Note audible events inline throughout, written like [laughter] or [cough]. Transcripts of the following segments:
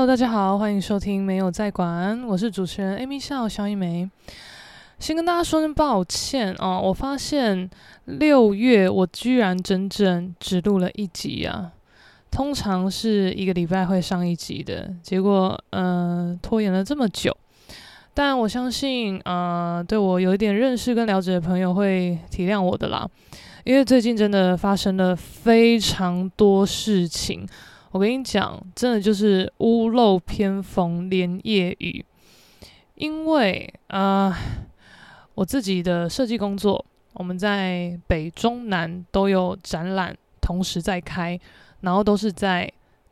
Hello，大家好，欢迎收听没有在管，我是主持人 Amy 笑萧一梅。先跟大家说声抱歉哦，我发现六月我居然整整只录了一集啊，通常是一个礼拜会上一集的，结果嗯、呃、拖延了这么久。但我相信呃对我有一点认识跟了解的朋友会体谅我的啦，因为最近真的发生了非常多事情。我跟你讲，真的就是屋漏偏逢连夜雨。因为啊、我自己的设计工作，我们在北中南都有展览，同时在开，然后都是在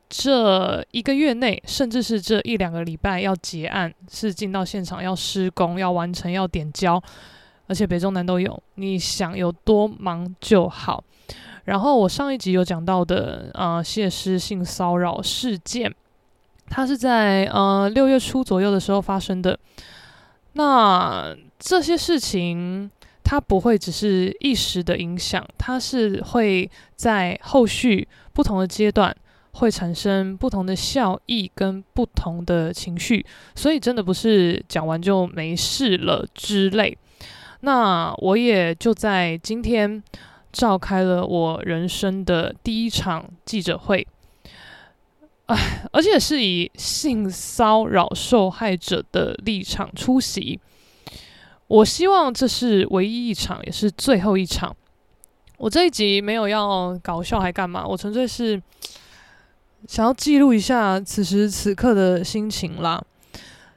这一个月内，甚至是这一两个礼拜要结案，是进到现场要施工、要完成、要点交，而且北中南都有。你想有多忙就好。然后我上一集有讲到的，呃，谢师性骚扰事件，它是在呃六月初左右的时候发生的。那这些事情，它不会只是一时的影响，它是会在后续不同的阶段会产生不同的效益跟不同的情绪，所以真的不是讲完就没事了之类。那我也就在今天。召开了我人生的第一场记者会，哎，而且是以性骚扰受害者的立场出席。我希望这是唯一一场，也是最后一场。我这一集没有要搞笑还干嘛？我纯粹是想要记录一下此时此刻的心情啦，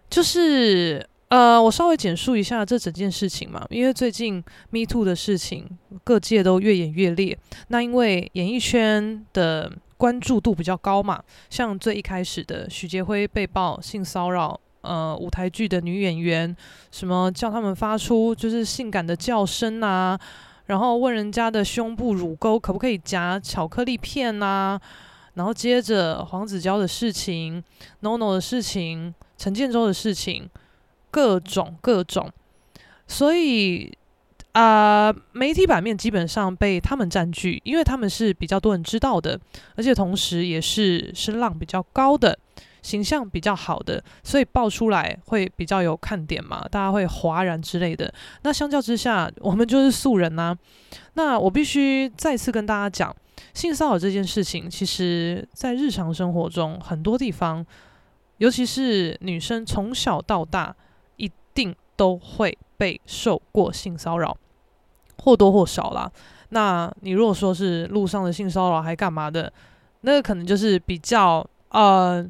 就是。呃，我稍微简述一下这整件事情嘛，因为最近 Me Too 的事情，各界都越演越烈。那因为演艺圈的关注度比较高嘛，像最一开始的许杰辉被曝性骚扰，呃，舞台剧的女演员，什么叫他们发出就是性感的叫声啊，然后问人家的胸部乳沟可不可以夹巧克力片啊，然后接着黄子佼的事情，NONO 的事情，陈建州的事情。各种各种，所以啊、媒体版面基本上被他们占据，因为他们是比较多人知道的，而且同时也是声浪比较高的，形象比较好的，所以爆出来会比较有看点嘛，大家会哗然之类的。那相较之下，我们就是素人呐、那我必须再次跟大家讲，性骚扰这件事情，其实在日常生活中很多地方，尤其是女生从小到大。定都会被受过性骚扰，或多或少啦。那你如果说是路上的性骚扰还干嘛的，那个可能就是比较呃，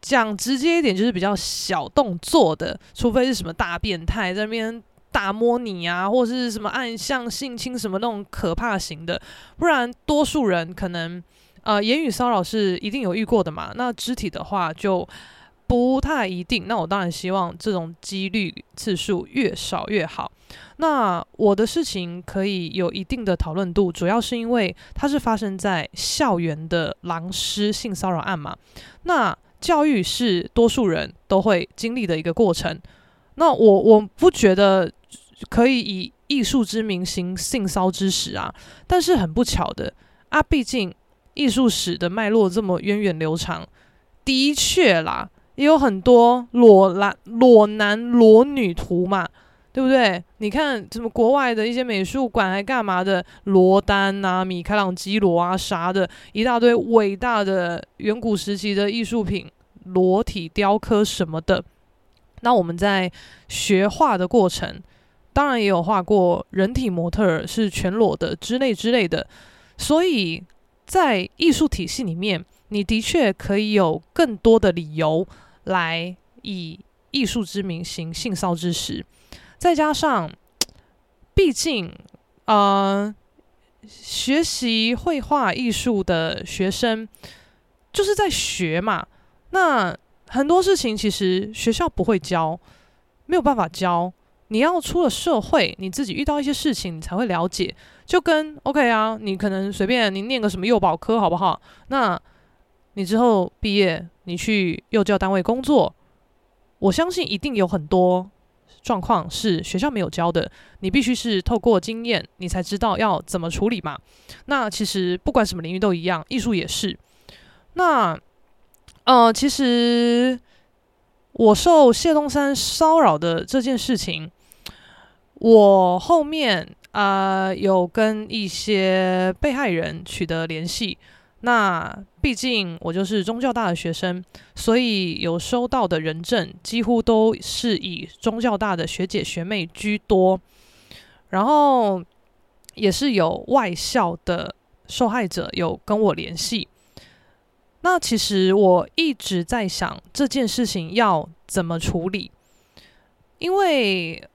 讲直接一点就是比较小动作的，除非是什么大变态在那边大摸你啊，或是什么暗向性侵什么那种可怕型的，不然多数人可能呃言语骚扰是一定有遇过的嘛。那肢体的话就。不太一定，那我当然希望这种几率次数越少越好。那我的事情可以有一定的讨论度，主要是因为它是发生在校园的狼师性骚扰案嘛。那教育是多数人都会经历的一个过程。那我我不觉得可以以艺术之名行性骚之实啊。但是很不巧的啊，毕竟艺术史的脉络这么源远流长，的确啦。也有很多裸男、裸男、裸女图嘛，对不对？你看什么国外的一些美术馆还干嘛的，罗丹啊、米开朗基罗啊啥的，一大堆伟大的远古时期的艺术品、裸体雕刻什么的。那我们在学画的过程，当然也有画过人体模特儿是全裸的之类之类的。所以在艺术体系里面，你的确可以有更多的理由。来以艺术之名行性骚之实，再加上，[tsk] 毕竟，呃，学习绘画艺术的学生就是在学嘛。那很多事情其实学校不会教，没有办法教。你要出了社会，你自己遇到一些事情，你才会了解。就跟 OK 啊，你可能随便你念个什么幼保科好不好？那你之后毕业。你去幼教单位工作，我相信一定有很多状况是学校没有教的，你必须是透过经验，你才知道要怎么处理嘛。那其实不管什么领域都一样，艺术也是。那呃，其实我受谢东山骚扰的这件事情，我后面啊、有跟一些被害人取得联系。那毕竟我就是中教大的学生，所以有收到的人证几乎都是以中教大的学姐学妹居多，然后也是有外校的受害者有跟我联系。那其实我一直在想这件事情要怎么处理，因为。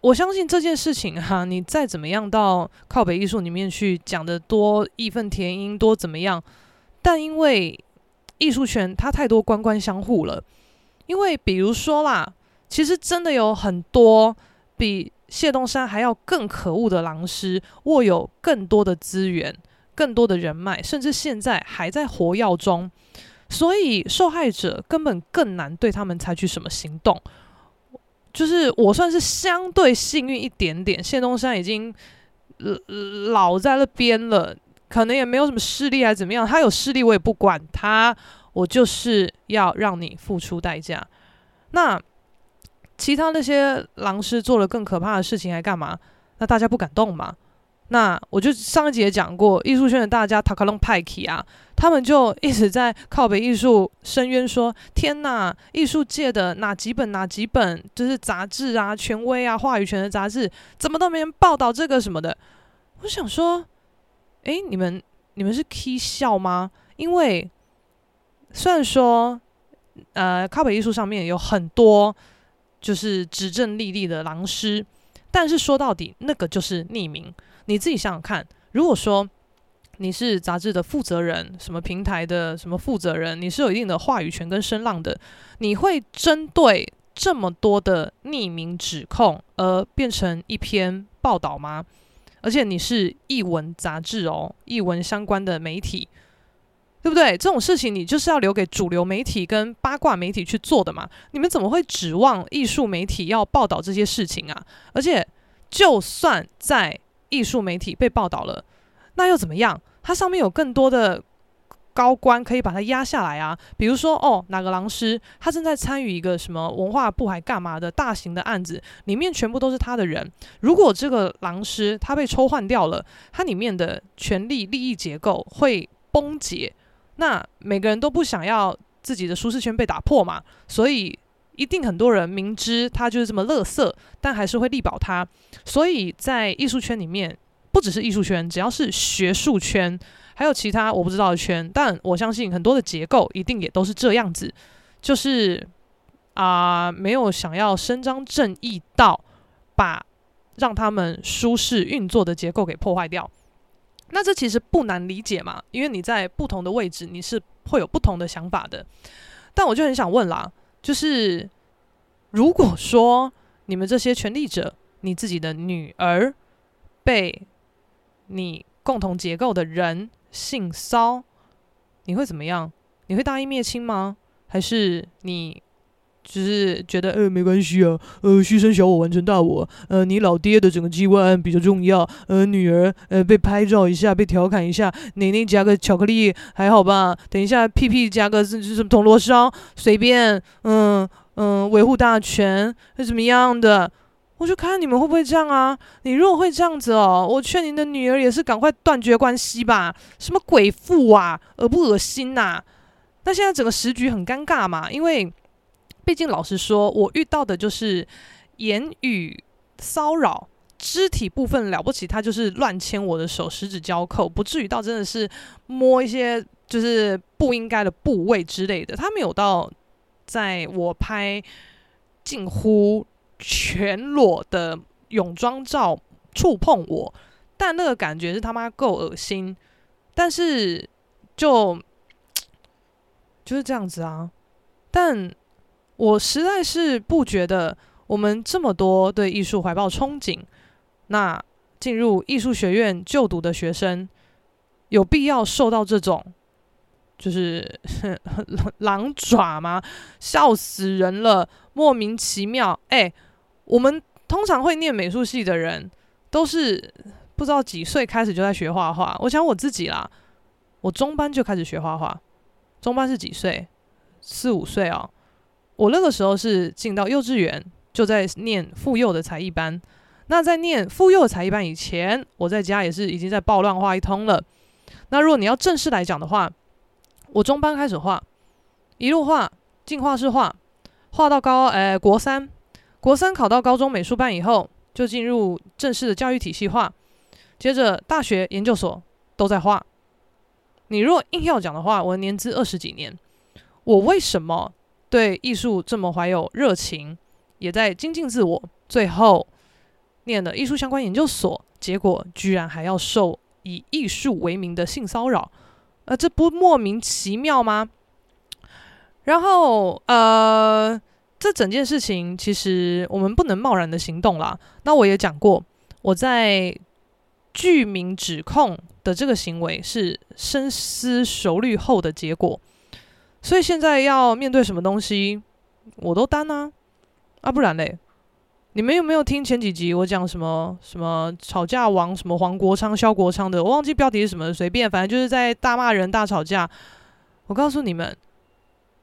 我相信这件事情哈，你再怎么样到靠北艺术里面去讲的多义愤填膺多怎么样，但因为艺术圈它太多官官相护了，因为比如说啦，其实真的有很多比谢东山还要更可恶的狼师，握有更多的资源、更多的人脉，甚至现在还在活跃中，所以受害者根本更难对他们采取什么行动。就是我算是相对幸运一点点，谢东山已经老在那边了，可能也没有什么势力还怎么样。他有势力我也不管他，我就是要让你付出代价。那其他那些狼师做了更可怕的事情还干嘛？那大家不敢动嘛？那我就上一集也讲过，艺术圈的大家塔卡隆派克啊，他们就一直在靠北艺术深渊说：天哪，艺术界的哪几本哪几本就是杂志啊，权威啊，话语权的杂志，怎么都没人报道这个什么的？我想说，诶，你们你们是 k 笑吗？因为虽然说，呃，靠北艺术上面有很多就是指证历历的狼师，但是说到底，那个就是匿名。你自己想想看，如果说你是杂志的负责人，什么平台的什么负责人，你是有一定的话语权跟声浪的，你会针对这么多的匿名指控而变成一篇报道吗？而且你是艺文杂志哦，艺文相关的媒体，对不对？这种事情你就是要留给主流媒体跟八卦媒体去做的嘛。你们怎么会指望艺术媒体要报道这些事情啊？而且就算在艺术媒体被报道了，那又怎么样？它上面有更多的高官可以把它压下来啊。比如说，哦，哪个狼师他正在参与一个什么文化部还干嘛的大型的案子，里面全部都是他的人。如果这个狼师他被抽换掉了，他里面的权力利益结构会崩解。那每个人都不想要自己的舒适圈被打破嘛，所以。一定很多人明知他就是这么垃圾，但还是会力保他。所以在艺术圈里面，不只是艺术圈，只要是学术圈，还有其他我不知道的圈，但我相信很多的结构一定也都是这样子，就是啊、没有想要伸张正义到把让他们舒适运作的结构给破坏掉。那这其实不难理解嘛，因为你在不同的位置，你是会有不同的想法的。但我就很想问啦。就是，如果说你们这些权力者，你自己的女儿被你共同结构的人性骚，你会怎么样？你会大义灭亲吗？还是你只是觉得呃没关系啊，呃牺牲小我完成大我，呃你老爹的整个机关比较重要，呃女儿呃被拍照一下，被调侃一下，内内加个巧克力还好吧？等一下屁屁加个是是什么铜锣烧，随便，嗯嗯维护大权是怎么样的？我就看你们会不会这样啊？你如果会这样子哦，我劝您的女儿也是赶快断绝关系吧。什么鬼父啊，恶不恶心呐、啊？那现在整个时局很尴尬嘛，因为。毕竟，老实说，我遇到的就是言语骚扰，肢体部分了不起，他就是乱牵我的手，十指交扣，不至于到真的是摸一些就是不应该的部位之类的。他没有到在我拍近乎全裸的泳装照触碰我，但那个感觉是他妈够恶心。但是就就是这样子啊，但。我实在是不觉得我们这么多对艺术怀抱憧憬，那进入艺术学院就读的学生，有必要受到这种就是 [laughs] 狼爪吗？笑死人了，莫名其妙。哎，我们通常会念美术系的人，都是不知道几岁开始就在学画画。我想我自己啦，我中班就开始学画画。中班是几岁？四五岁哦。我那个时候是进到幼稚园，就在念妇幼的才艺班。那在念妇幼才艺班以前，我在家也是已经在暴乱画一通了。那如果你要正式来讲的话，我中班开始画，一路画进画室画，画到高呃国三，国三考到高中美术班以后，就进入正式的教育体系画。接着大学研究所都在画。你如果硬要讲的话，我年资二十几年，我为什么对艺术这么怀有热情，也在精进自我，最后念了艺术相关研究所，结果居然还要受以艺术为名的性骚扰，呃，这不莫名其妙吗？然后呃，这整件事情其实我们不能贸然的行动啦。那我也讲过，我在。具名指控的这个行为是深思熟虑后的结果，所以现在要面对什么东西，我都担啊，啊不然嘞，你们有没有听前几集我讲什么什么吵架王什么黄国昌、萧国昌的？我忘记标题是什么，随便，反正就是在大骂人、大吵架。我告诉你们，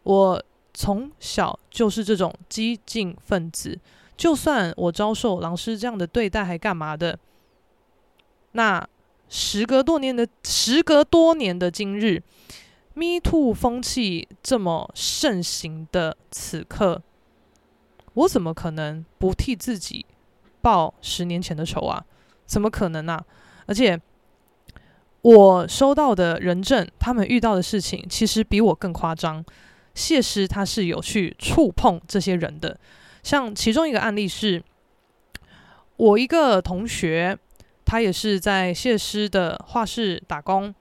我从小就是这种激进分子，就算我遭受老师这样的对待，还干嘛的？那时隔多年的时隔多年的今日，Me Too 风气这么盛行的此刻，我怎么可能不替自己报十年前的仇啊？怎么可能呢、啊？而且我收到的人证，他们遇到的事情其实比我更夸张。谢师他是有去触碰这些人的，像其中一个案例是，我一个同学。他也是在谢师的画室打工，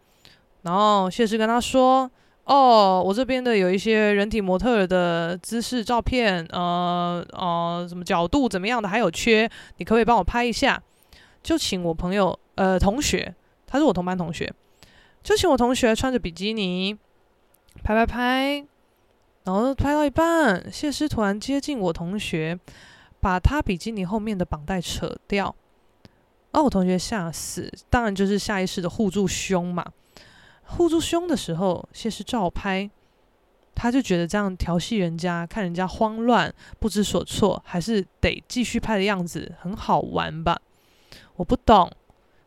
然后谢师跟他说：“哦，我这边的有一些人体模特的姿势照片，呃呃，什么角度怎么样的还有缺，你可不可以帮我拍一下？”就请我朋友呃同学，他是我同班同学，就请我同学穿着比基尼拍拍拍，然后拍到一半，谢师突然接近我同学，把他比基尼后面的绑带扯掉。哦、我同学吓死，当然就是下意识的护住胸嘛。护住胸的时候，谢师照拍，他就觉得这样调戏人家，看人家慌乱不知所措，还是得继续拍的样子，很好玩吧？我不懂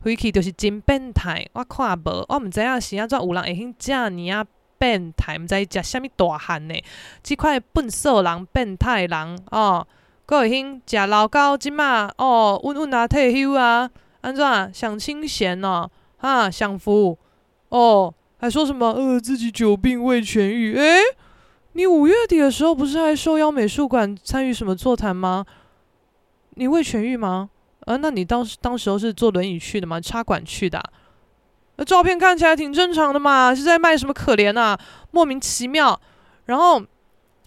，Vicky 就是真变态，我看无，我唔知影是安怎有人会兴这样啊变态，唔知食虾米大汉呢？即块笨色狼、变态狼哦。各位兄，食老高即嘛哦，稳稳啊，退休啊，安怎享清闲哦，哈，享福哦，还说什么呃自己久病未痊愈？诶，你五月底的时候不是还受邀美术馆参与什么座谈吗？你未痊愈吗？啊，那你当时当时候是坐轮椅去的吗？插管去的啊？那照片看起来挺正常的嘛，是在卖什么可怜啊？莫名其妙。然后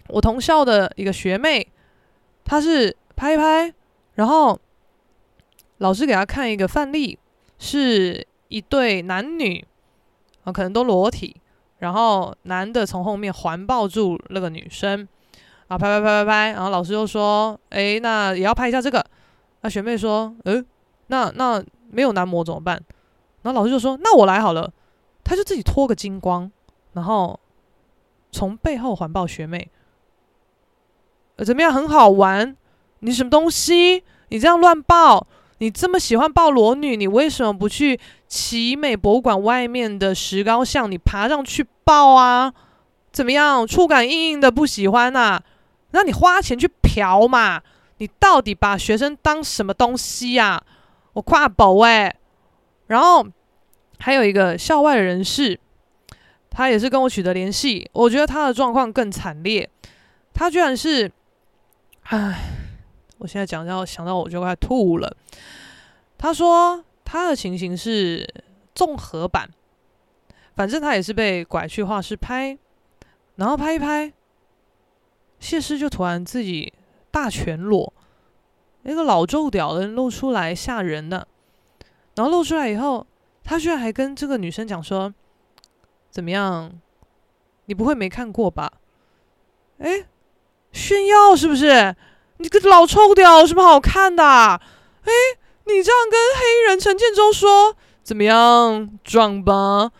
我同校的一个学妹。她是拍一拍，然后老师给他看一个范例，是一对男女啊，可能都裸体，然后男的从后面环抱住那个女生，啊，拍拍拍拍拍，然后老师就说，诶，那也要拍一下这个。那学妹说，诶，那那没有男模怎么办？然后老师就说，那我来好了。他就自己脱个精光，然后从背后环抱学妹。呃，怎么样？很好玩？你什么东西？你这样乱抱？你这么喜欢抱裸女？你为什么不去奇美博物馆外面的石膏像？你爬上去抱啊？怎么样？触感硬硬的，不喜欢呐、啊？那你花钱去嫖嘛？你到底把学生当什么东西呀、啊？我跨宝哎！然后还有一个校外人士，他也是跟我取得联系，我觉得他的状况更惨烈，他居然是。唉，我现在讲到想到我就快吐了。他说他的情形是综合版，反正他也是被拐去画室拍，然后拍一拍，谢师就突然自己大全裸，那个老皱屌的露出来吓人的，然后露出来以后，他居然还跟这个女生讲说：“怎么样？你不会没看过吧？”诶。炫耀是不是？你个老臭屌有什么好看的？哎，你这样跟黑衣人陈建州说怎么样？壮吧？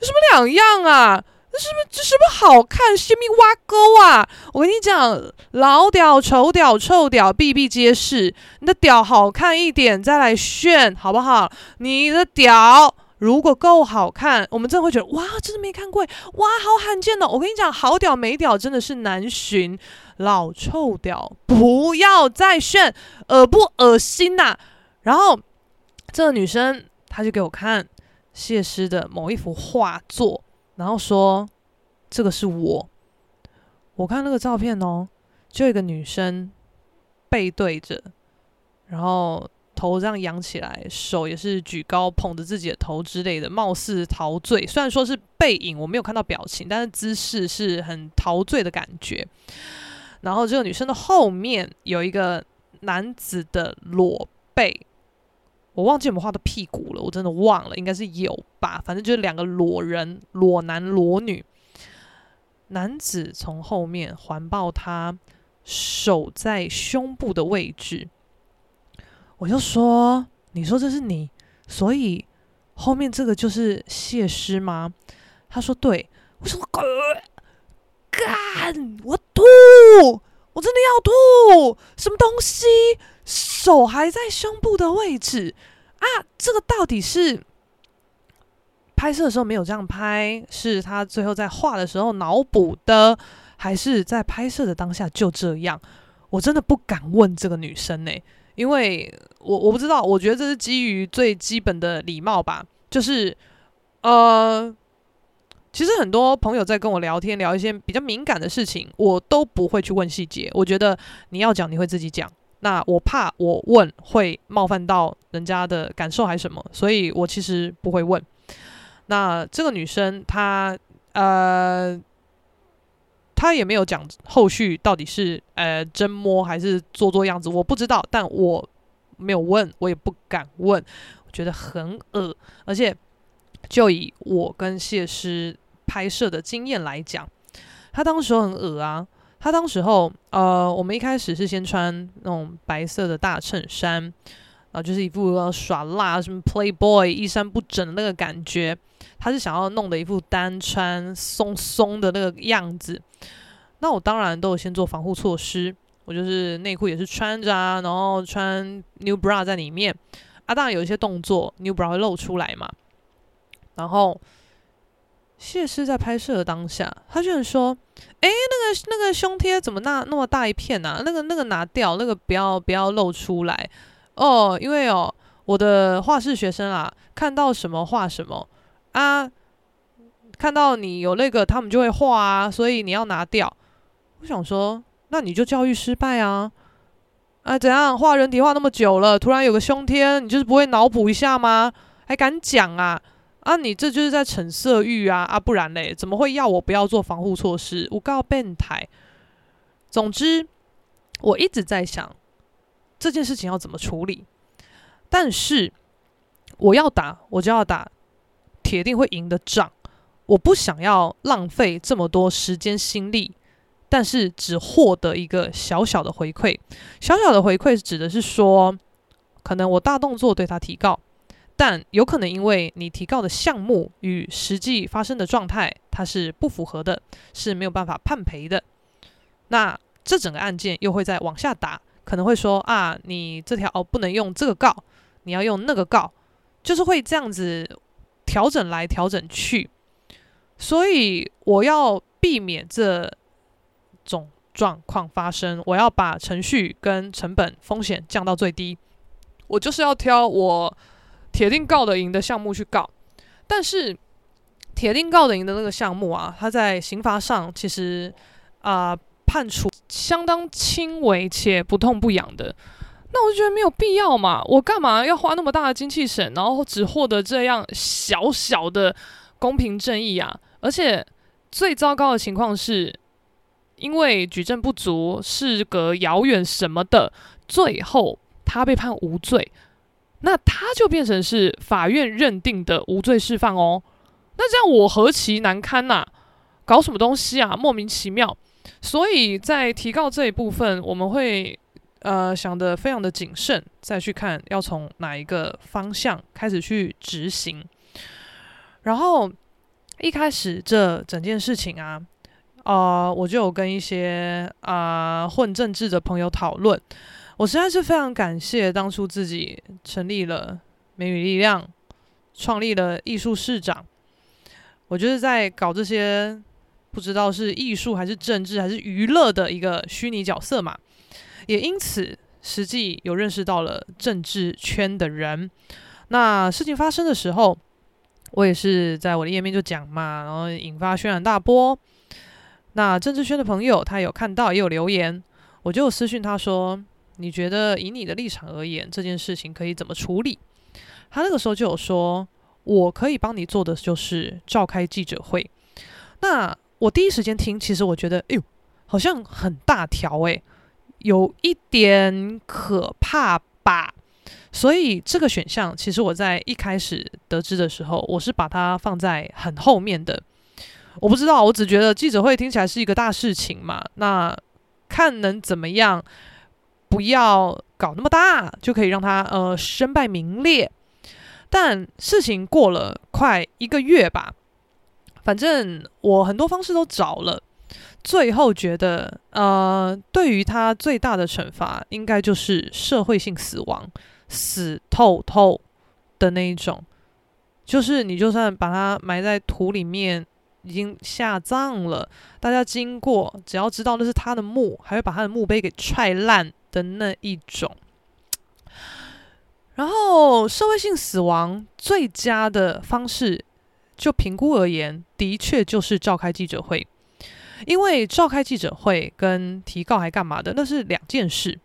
有什么两样啊？这是不是这是不是好看？西米挖沟啊！我跟你讲，老屌、丑屌、臭屌，比比皆是。你的屌好看一点，再来炫，好不好？你的屌如果够好看，我们真的会觉得哇，真的没看过，哇，好罕见的。我跟你讲，好屌没屌真的是难寻。老臭屌，不要再炫，恶不恶心呐、然后这个女生，她就给我看谢师的某一幅画作。然后说：“这个是我。”我看那个照片哦，就一个女生背对着，然后头这样仰起来，手也是举高捧着自己的头之类的，貌似陶醉。虽然说是背影，我没有看到表情，但是姿势是很陶醉的感觉。然后这个女生的后面有一个男子的裸背。我忘记我们画的屁股了，我真的忘了，应该是有吧。反正就是两个裸人，裸男裸女。男子从后面环抱她，手在胸部的位置。我就说：“你说这是你，所以后面这个就是谢师吗？”他说：“对。”我说：“干，我吐，我真的要吐，什么东西？”手还在胸部的位置啊！这个到底是拍摄的时候没有这样拍，是他最后在画的时候脑补的，还是在拍摄的当下就这样？我真的不敢问这个女生呢、因为我我不知道，我觉得这是基于最基本的礼貌吧。就是呃，其实很多朋友在跟我聊天，聊一些比较敏感的事情，我都不会去问细节。我觉得你要讲，你会自己讲。那我怕我问会冒犯到人家的感受还是什么，所以我其实不会问。那这个女生她呃，她也没有讲后续到底是呃真摸还是做做样子，我不知道，但我没有问，我也不敢问，我觉得很恶，而且就以我跟谢师拍摄的经验来讲，他当时很恶啊。他当时候，呃，我们一开始是先穿那种白色的大衬衫，然后就是一副耍辣什么 Playboy 衣衫不整的那个感觉。他是想要弄的一副单穿松松的那个样子。那我当然都有先做防护措施，我就是内裤也是穿着啊，然后穿 new bra 在里面。啊，当然有一些动作 new bra 会露出来嘛。然后。谢师在拍摄的当下，他居然说：“哎，那个那个胸贴怎么那那么大一片呢？那个那个拿掉，那个不要不要露出来哦。因为哦，我的画室学生啊，看到什么画什么啊，看到你有那个，他们就会画啊，所以你要拿掉。我想说，那你就教育失败啊！啊，怎样画人体画那么久了，突然有个胸贴，你就是不会脑补一下吗？还敢讲啊？”啊，你这就是在逞色欲啊！啊，不然嘞，怎么会要我不要做防护措施？我告变态。总之，我一直在想这件事情要怎么处理。但是我要打，我就要打，铁定会赢的仗。我不想要浪费这么多时间心力，但是只获得一个小小的回馈。小小的回馈指的是说，可能我大动作对他提告。但有可能因为你提告的项目与实际发生的状态，它是不符合的，是没有办法判赔的。那这整个案件又会再往下打，可能会说啊，你这条哦不能用这个告，你要用那个告，就是会这样子调整来调整去。所以我要避免这种状况发生，我要把程序跟成本风险降到最低。我就是要挑我。铁定告得赢的项目去告，但是铁定告得赢的那个项目啊，它在刑罚上其实啊、判处相当轻微且不痛不痒的，那我就觉得没有必要嘛，我干嘛要花那么大的精气神，然后只获得这样小小的公平正义啊？而且最糟糕的情况是，因为举证不足、事隔遥远什么的，最后他被判无罪。那他就变成是法院认定的无罪释放哦，那这样我何其难堪呐、搞什么东西啊，莫名其妙。所以在提告这一部分，我们会呃想得非常的谨慎，再去看要从哪一个方向开始去执行。然后一开始这整件事情啊，呃，我就有跟一些啊、混政治的朋友讨论。我实在是非常感谢当初自己成立了美女力量，创立了艺术市长。我就是在搞这些不知道是艺术还是政治还是娱乐的一个虚拟角色嘛，也因此实际有认识到了政治圈的人。那事情发生的时候，我也是在我的页面就讲嘛，然后引发轩然大波。那政治圈的朋友他有看到也有留言，我就私讯他说。你觉得以你的立场而言，这件事情可以怎么处理？他那个时候就有说，我可以帮你做的就是召开记者会。那我第一时间听，其实我觉得，哎呦，好像很大条诶，有一点可怕吧。所以这个选项，其实我在一开始得知的时候，我是把它放在很后面的。我不知道，我只觉得记者会听起来是一个大事情嘛，那看能怎么样。不要搞那么大，就可以让他呃身败名裂。但事情过了快一个月吧，反正我很多方式都找了，最后觉得呃，对于他最大的惩罚，应该就是社会性死亡，死透透的那一种。就是你就算把他埋在土里面，已经下葬了，大家经过只要知道那是他的墓，还会把他的墓碑给踹烂。的那一种，然后社会性死亡最佳的方式，就评估而言，的确就是召开记者会，因为召开记者会跟提告还干嘛的，那是两件事。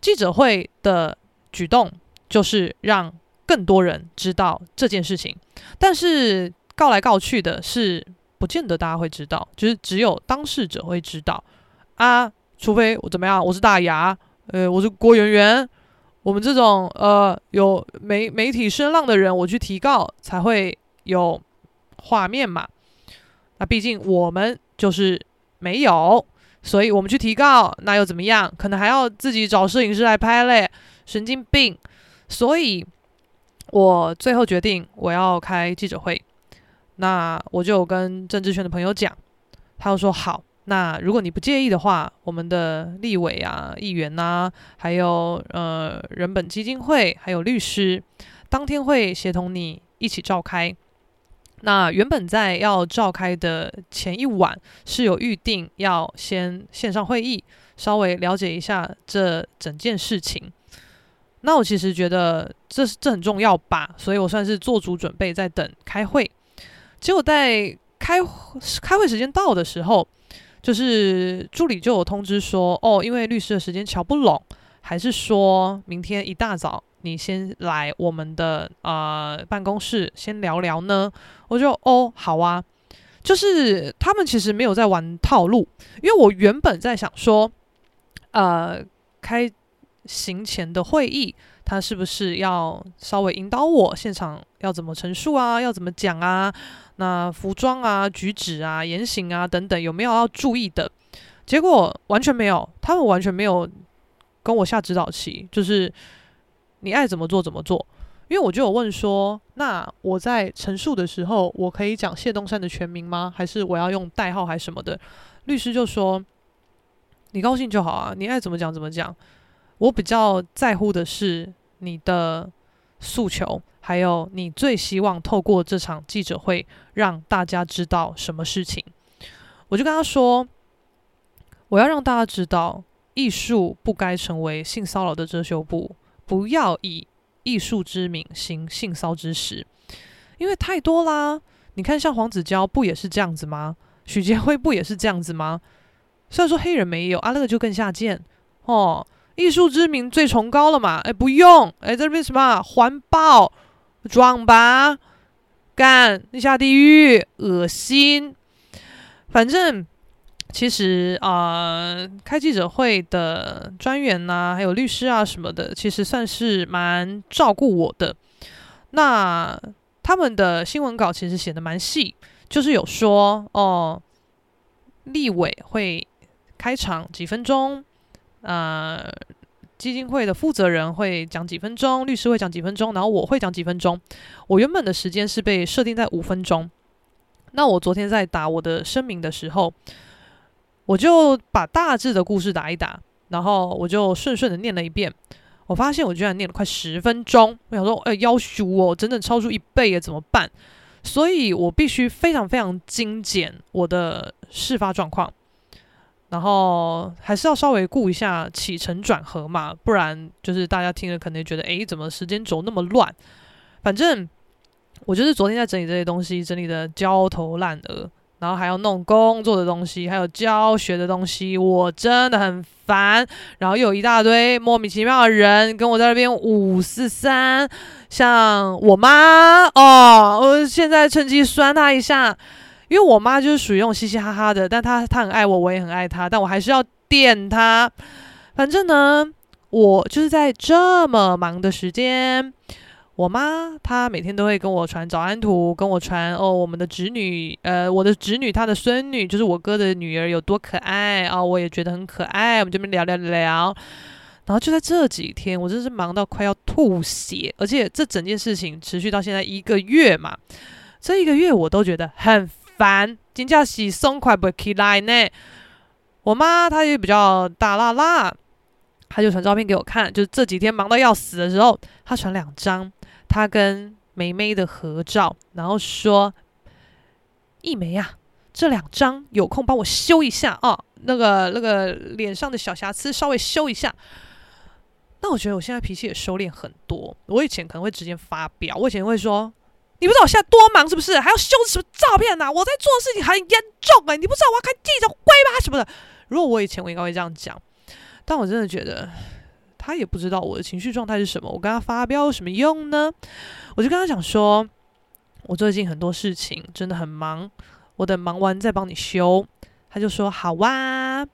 记者会的举动就是让更多人知道这件事情，但是告来告去的是，不见得大家会知道，就是只有当事者会知道啊，除非我怎么样，我是大牙。呃，我是郭圆圆，我们这种呃有媒媒体声浪的人，我去提告才会有画面嘛。那毕竟我们就是没有，所以我们去提告，那又怎么样？可能还要自己找摄影师来拍嘞，神经病。所以，我最后决定我要开记者会。那我就跟政治圈的朋友讲，他就说好。那如果你不介意的话，我们的立委啊、议员呐、啊，还有呃人本基金会，还有律师，当天会协同你一起召开。那原本在要召开的前一晚是有预定要先线上会议，稍微了解一下这整件事情。那我其实觉得这这很重要吧，所以我算是做足准备在等开会。结果在开开会时间到的时候。就是助理就有通知说，哦，因为律师的时间乔不拢，还是说明天一大早你先来我们的呃办公室先聊聊呢？我就哦，好啊。就是他们其实没有在玩套路，因为我原本在想说，呃，开行前的会议，他是不是要稍微引导我现场要怎么陈述啊，要怎么讲啊？那服装啊、举止啊、言行啊等等，有没有要注意的？结果完全没有，他们完全没有跟我下指导棋，就是你爱怎么做怎么做。因为我就有问说，那我在陈述的时候，我可以讲谢东山的全名吗？还是我要用代号还是什么的？律师就说，你高兴就好啊，你爱怎么讲怎么讲。我比较在乎的是你的诉求。还有，你最希望透过这场记者会让大家知道什么事情？我就跟他说，我要让大家知道，艺术不该成为性骚扰的遮羞布，不要以艺术之名行性骚之实，因为太多啦。你看，像黄子佼不也是这样子吗？许杰辉不也是这样子吗？虽然说黑人没有，啊，那个就更下贱哦。艺术之名最崇高了嘛？哎，不用，哎，这边什么环保？撞吧，干你下地狱，恶心。反正其实啊、开记者会的专员呐、还有律师啊什么的，其实算是蛮照顾我的。那他们的新闻稿其实写的蛮细，就是有说哦，立委会开场几分钟，呃。基金会的负责人会讲几分钟，律师会讲几分钟，然后我会讲几分钟。我原本的时间是被设定在五分钟，那我昨天在打我的声明的时候，我就把大致的故事打一打，然后我就顺顺的念了一遍。我发现我居然念了快十分钟，我想说，哎，要求哦，整整超出一倍耶，怎么办？所以我必须非常非常精简我的事发状况，然后还是要稍微顾一下起承转合嘛，不然就是大家听了可能觉得，哎，怎么时间轴那么乱？反正我就是昨天在整理这些东西，整理的焦头烂额。然后还要弄工作的东西，还有教学的东西，我真的很烦。然后又有一大堆莫名其妙的人跟我在那边五四三，像我妈哦，我现在趁机酸她一下，因为我妈就是属于那种嘻嘻哈哈的，但她她很爱我，我也很爱她，但我还是要电她。反正呢，我就是在这么忙的时间。我妈她每天都会跟我传早安图，跟我传哦，我们的侄女，呃，我的侄女她的孙女就是我哥的女儿有多可爱啊，我也觉得很可爱，我们这边聊聊聊。然后就在这几天，我真是忙到快要吐血，而且这整件事情持续到现在一个月嘛，这一个月我都觉得很烦，真的是爽快不起来呢。我妈她也比较大啦啦，她就传照片给我看，就是这几天忙到要死的时候，她传两张。她跟梅梅的合照，然后说：“一梅呀、啊，这两张有空帮我修一下啊，那个那个脸上的小瑕疵稍微修一下。”那我觉得我现在脾气也收敛很多。我以前可能会直接发飙，我以前会说：“你不知道我现在多忙是不是？还要修什么照片呢、啊？我在做的事情很严重哎、你不知道我要开记者会吗？什么的。”如果我以前我应该会这样讲，但我真的觉得。他也不知道我的情绪状态是什么，我跟他发飙有什么用呢？我就跟他讲说，我最近很多事情真的很忙，我等忙完再帮你修。他就说好哇，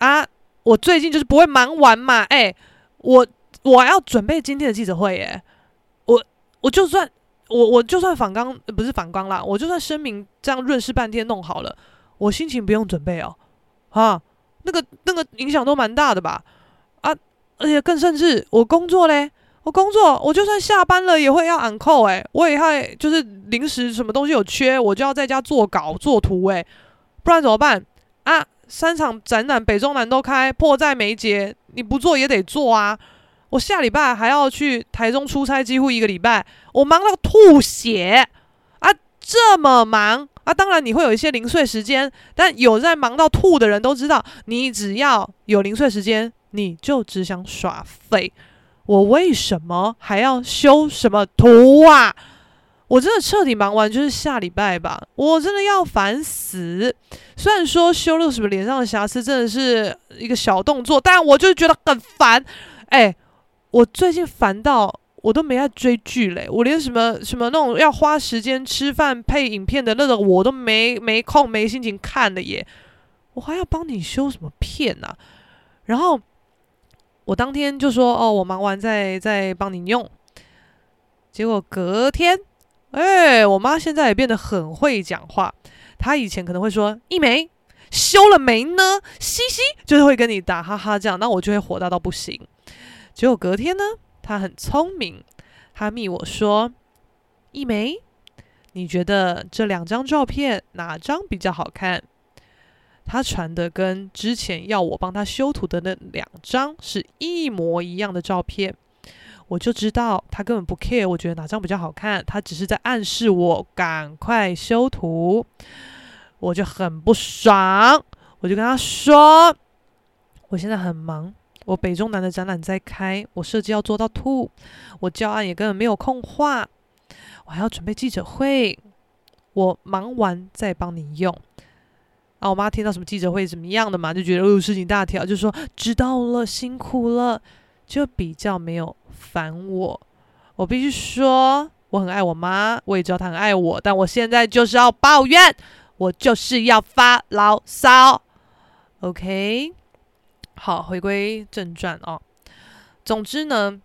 啊，我最近就是不会忙完嘛，哎，我我要准备今天的记者会，耶，我我就算我我就算反刚不是反刚啦，我就算声明这样润饰半天弄好了，我心情不用准备哦，啊，那个那个影响都蛮大的吧。啊而且更甚至，我工作嘞，我工作，我就算下班了也会要按扣诶，我也会就是临时什么东西有缺，我就要在家做稿做图诶，不然怎么办啊？三场展览，北中南都开，迫在眉睫，你不做也得做啊！我下礼拜还要去台中出差，几乎一个礼拜，我忙到吐血啊！这么忙啊！当然你会有一些零碎时间，但有在忙到吐的人都知道，你只要有零碎时间。你就只想耍废，我为什么还要修什么图啊？我真的彻底忙完就是下礼拜吧，我真的要烦死。虽然说修了什么脸上的瑕疵真的是一个小动作，但我就觉得很烦。哎，我最近烦到我都没爱追剧嘞，我连什么什么那种要花时间吃饭配影片的那种我都没没空没心情看了耶，我还要帮你修什么片啊？然后。我当天就说哦，我忙完再再帮你用。结果隔天，哎，我妈现在也变得很会讲话。她以前可能会说一梅修了没呢？嘻嘻，就是会跟你打哈哈这样，那我就会火大到不行。结果隔天呢，他很聪明，他密我说一梅，你觉得这两张照片哪张比较好看？他传的跟之前要我帮他修图的那两张是一模一样的照片，我就知道他根本不 care，我觉得哪张比较好看，他只是在暗示我赶快修图，我就很不爽，我就跟他说，我现在很忙，我北中南的展览在开，我设计要做到吐，我教案也根本没有空画，我还要准备记者会，我忙完再帮你用。啊，我妈听到什么记者会怎么样的嘛，就觉得哦事情大条，就说知道了，辛苦了，就比较没有烦我。我必须说，我很爱我妈，我也知道她很爱我，但我现在就是要抱怨，我就是要发牢骚。OK，好，回归正传哦。总之呢，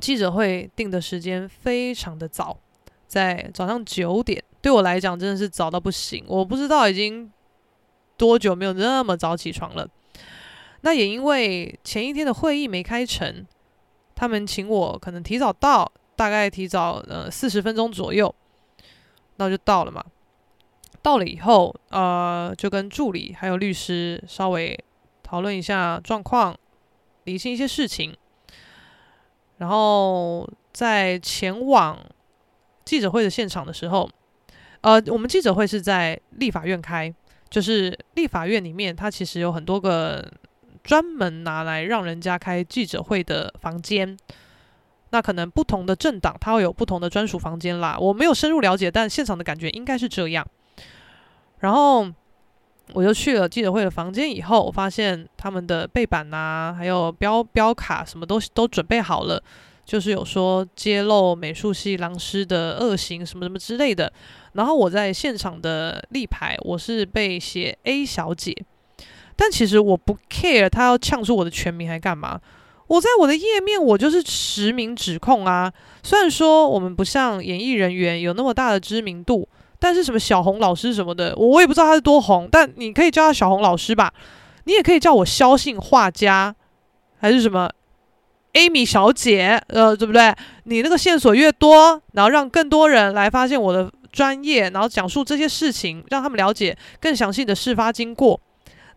记者会定的时间非常的早，在早上九点，对我来讲真的是早到不行。我不知道已经。多久没有那么早起床了？那也因为前一天的会议没开成，他们请我可能提早到，大概提早呃四十分钟左右，那就到了嘛。到了以后，呃，就跟助理还有律师稍微讨论一下状况，理清一些事情，然后在前往记者会的现场的时候，呃，我们记者会是在立法院开，就是立法院里面，它其实有很多个专门拿来让人家开记者会的房间。那可能不同的政党，它会有不同的专属房间啦。我没有深入了解，但现场的感觉应该是这样。然后我就去了记者会的房间，以后我发现他们的背板呐，还有标标卡，什么都都准备好了，就是有说揭露美术系狼师的恶行什么什么之类的。然后我在现场的立牌，我是被写 A 小姐，但其实我不 care，他要呛出我的全名还干嘛？我在我的页面，我就是实名指控啊。虽然说我们不像演艺人员有那么大的知名度，但是什么小红老师什么的，我我也不知道他是多红。但你可以叫他小红老师吧，你也可以叫我肖姓画家，还是什么 Amy 小姐，呃，对不对？你那个线索越多，然后让更多人来发现我的专业，然后讲述这些事情，让他们了解更详细的事发经过，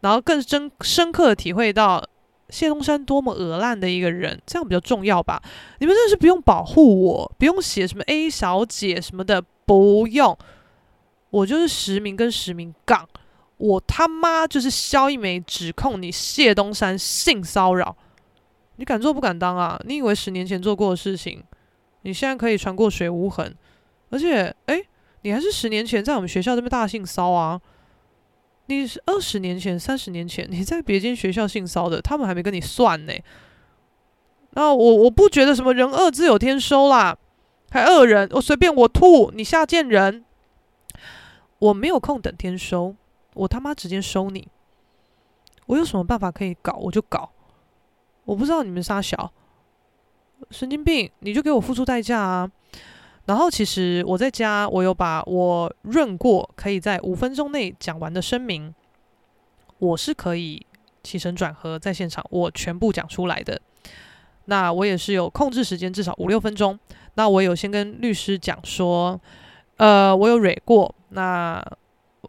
然后更深深刻的体会到。谢东山多么恶烂的一个人，这样比较重要吧？你们真的是不用保护我，不用写什么 A 小姐什么的，不用。我就是实名跟实名杠，我他妈就是肖一梅指控你谢东山性骚扰，你敢做不敢当啊？你以为十年前做过的事情，你现在可以传过水无痕？而且，诶，你还是十年前在我们学校这边大性骚啊？你是二十年前、三十年前你在别间学校性骚的，他们还没跟你算呢。那我我不觉得什么人恶自有天收啦，还恶人，我随便我吐，你下贱人，我没有空等天收，我他妈直接收你。我有什么办法可以搞我就搞，我不知道你们仨小神经病，你就给我付出代价啊。然后其实我在家，我有把我润过可以在五分钟内讲完的声明，我是可以起承转合在现场我全部讲出来的。那我也是有控制时间，至少五六分钟。那我有先跟律师讲说，呃，我有蕊过，那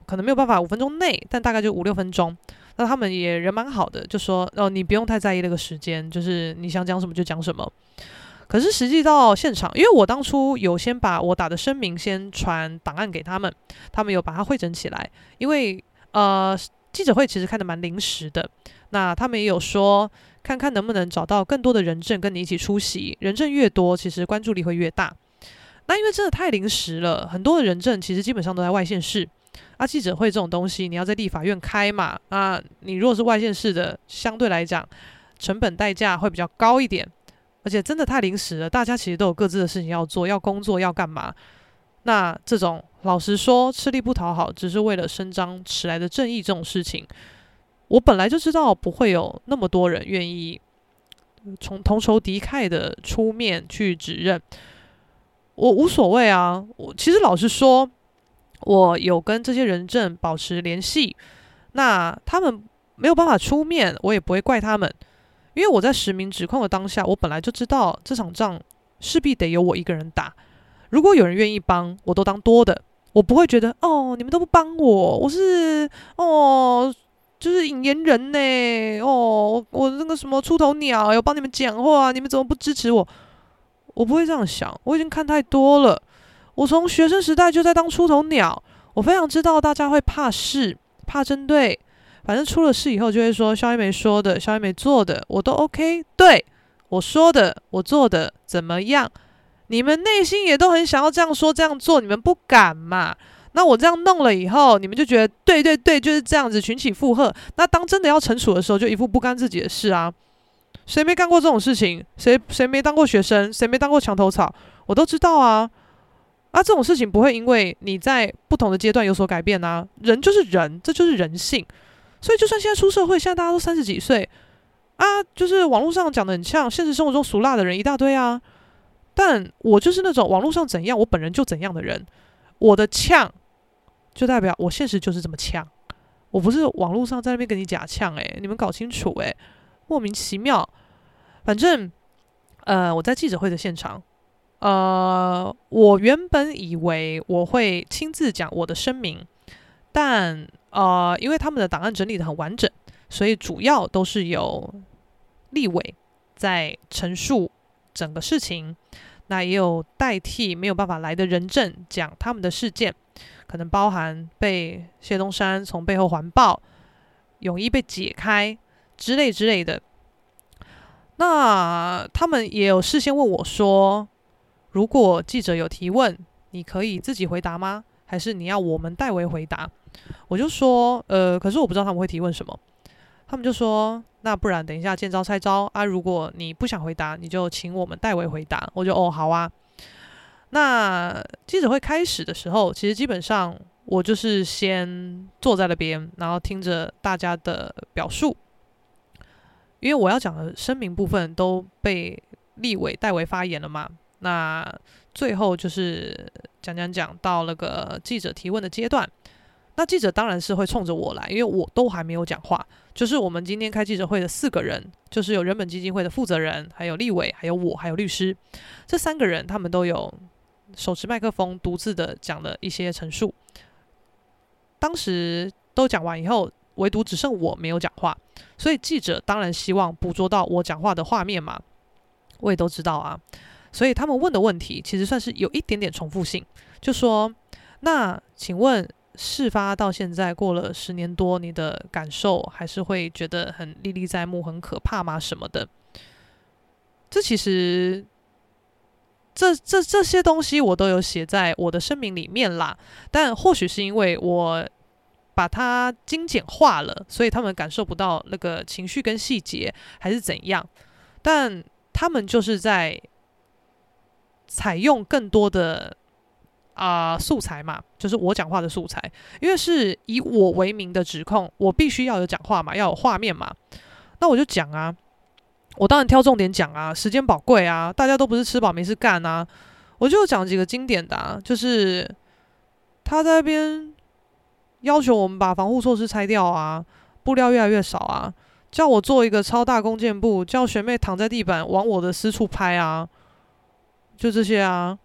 可能没有办法五分钟内，但大概就五六分钟。那他们也人蛮好的，就说哦，你不用太在意那个时间，就是你想讲什么就讲什么。可是实际到现场，因为我当初有先把我打的声明先传档案给他们，他们有把它汇整起来。因为呃记者会其实开得蛮临时的，那他们也有说看看能不能找到更多的人证跟你一起出席，人证越多，其实关注力会越大。那因为真的太临时了，很多的人证其实基本上都在外县市。啊，记者会这种东西，你要在立法院开嘛，啊，你如果是外县市的，相对来讲成本代价会比较高一点。而且真的太临时了，大家其实都有各自的事情要做，要工作，要干嘛？那这种老实说，吃力不讨好，只是为了伸张迟来的正义这种事情，我本来就知道不会有那么多人愿意从同仇敌忾的出面去指认。我无所谓啊，我其实老实说，我有跟这些人证保持联系，那他们没有办法出面，我也不会怪他们。因为我在实名指控的当下，我本来就知道这场仗势必得由我一个人打。如果有人愿意帮，我都当多的，我不会觉得哦，你们都不帮我，我是哦，就是引言人呢，哦，我那个什么出头鸟，要帮你们讲话，你们怎么不支持我？我不会这样想，我已经看太多了。我从学生时代就在当出头鸟，我非常知道大家会怕事，怕针对。反正出了事以后，就会说肖一梅说的，肖一梅做的，我都 OK。对，我说的，我做的怎么样？你们内心也都很想要这样说这样做，你们不敢嘛？那我这样弄了以后，你们就觉得对对对，就是这样子群起附和。那当真的要惩处的时候，就一副不干自己的事啊。谁没干过这种事情？谁谁没当过学生？谁没当过墙头草？我都知道啊。啊，这种事情不会因为你在不同的阶段有所改变啊。人就是人，这就是人性。所以，就算现在出社会，现在大家都三十几岁啊，就是网络上讲的很呛，现实生活中俗辣的人一大堆啊。但我就是那种网络上怎样，我本人就怎样的人。我的呛就代表我现实就是这么呛，我不是网络上在那边跟你假呛诶，你们搞清楚诶，莫名其妙。反正呃，我在记者会的现场，呃，我原本以为我会亲自讲我的声明。但呃，因为他们的档案整理的很完整，所以主要都是由立委在陈述整个事情。那也有代替没有办法来的人证讲他们的事件，可能包含被谢东山从背后环抱、泳衣被解开之类之类的。那他们也有事先问我说，如果记者有提问，你可以自己回答吗？还是你要我们代为回答？我就说，呃，可是我不知道他们会提问什么。他们就说。那不然等一下见招拆招啊！如果你不想回答，你就请我们代为回答。我就哦好啊。那记者会开始的时候，其实基本上我就是先坐在那边，然后听着大家的表述，因为我要讲的声明部分都被立委代为发言了嘛。那最后就是讲讲讲到那个记者提问的阶段。那记者当然是会冲着我来，因为我都还没有讲话。就是我们今天开记者会的四个人，就是有人本基金会的负责人，还有立委，还有我，还有律师，这三个人他们都有手持麦克风，独自的讲了一些陈述。当时都讲完以后，唯独只剩我没有讲话，所以记者当然希望捕捉到我讲话的画面嘛。我也都知道啊，所以他们问的问题其实算是有一点点重复性，就说：“那请问？”事发到现在过了十年多，你的感受还是会觉得很历历在目、很可怕吗？什么的？这其实，这这这些东西我都有写在我的声明里面啦。但或许是因为我把它精简化了，所以他们感受不到那个情绪跟细节，还是怎样？但他们就是在采用更多的。啊、素材嘛，就是我讲话的素材，因为是以我为名的指控，我必须要有讲话嘛，要有画面嘛，那我就讲啊，我当然挑重点讲啊，时间宝贵啊，大家都不是吃饱没事干啊，我就讲几个经典的啊，就是他在那边要求我们把防护措施拆掉啊，布料越来越少啊，叫我做一个超大弓箭步，叫学妹躺在地板往我的私处拍啊，就这些啊，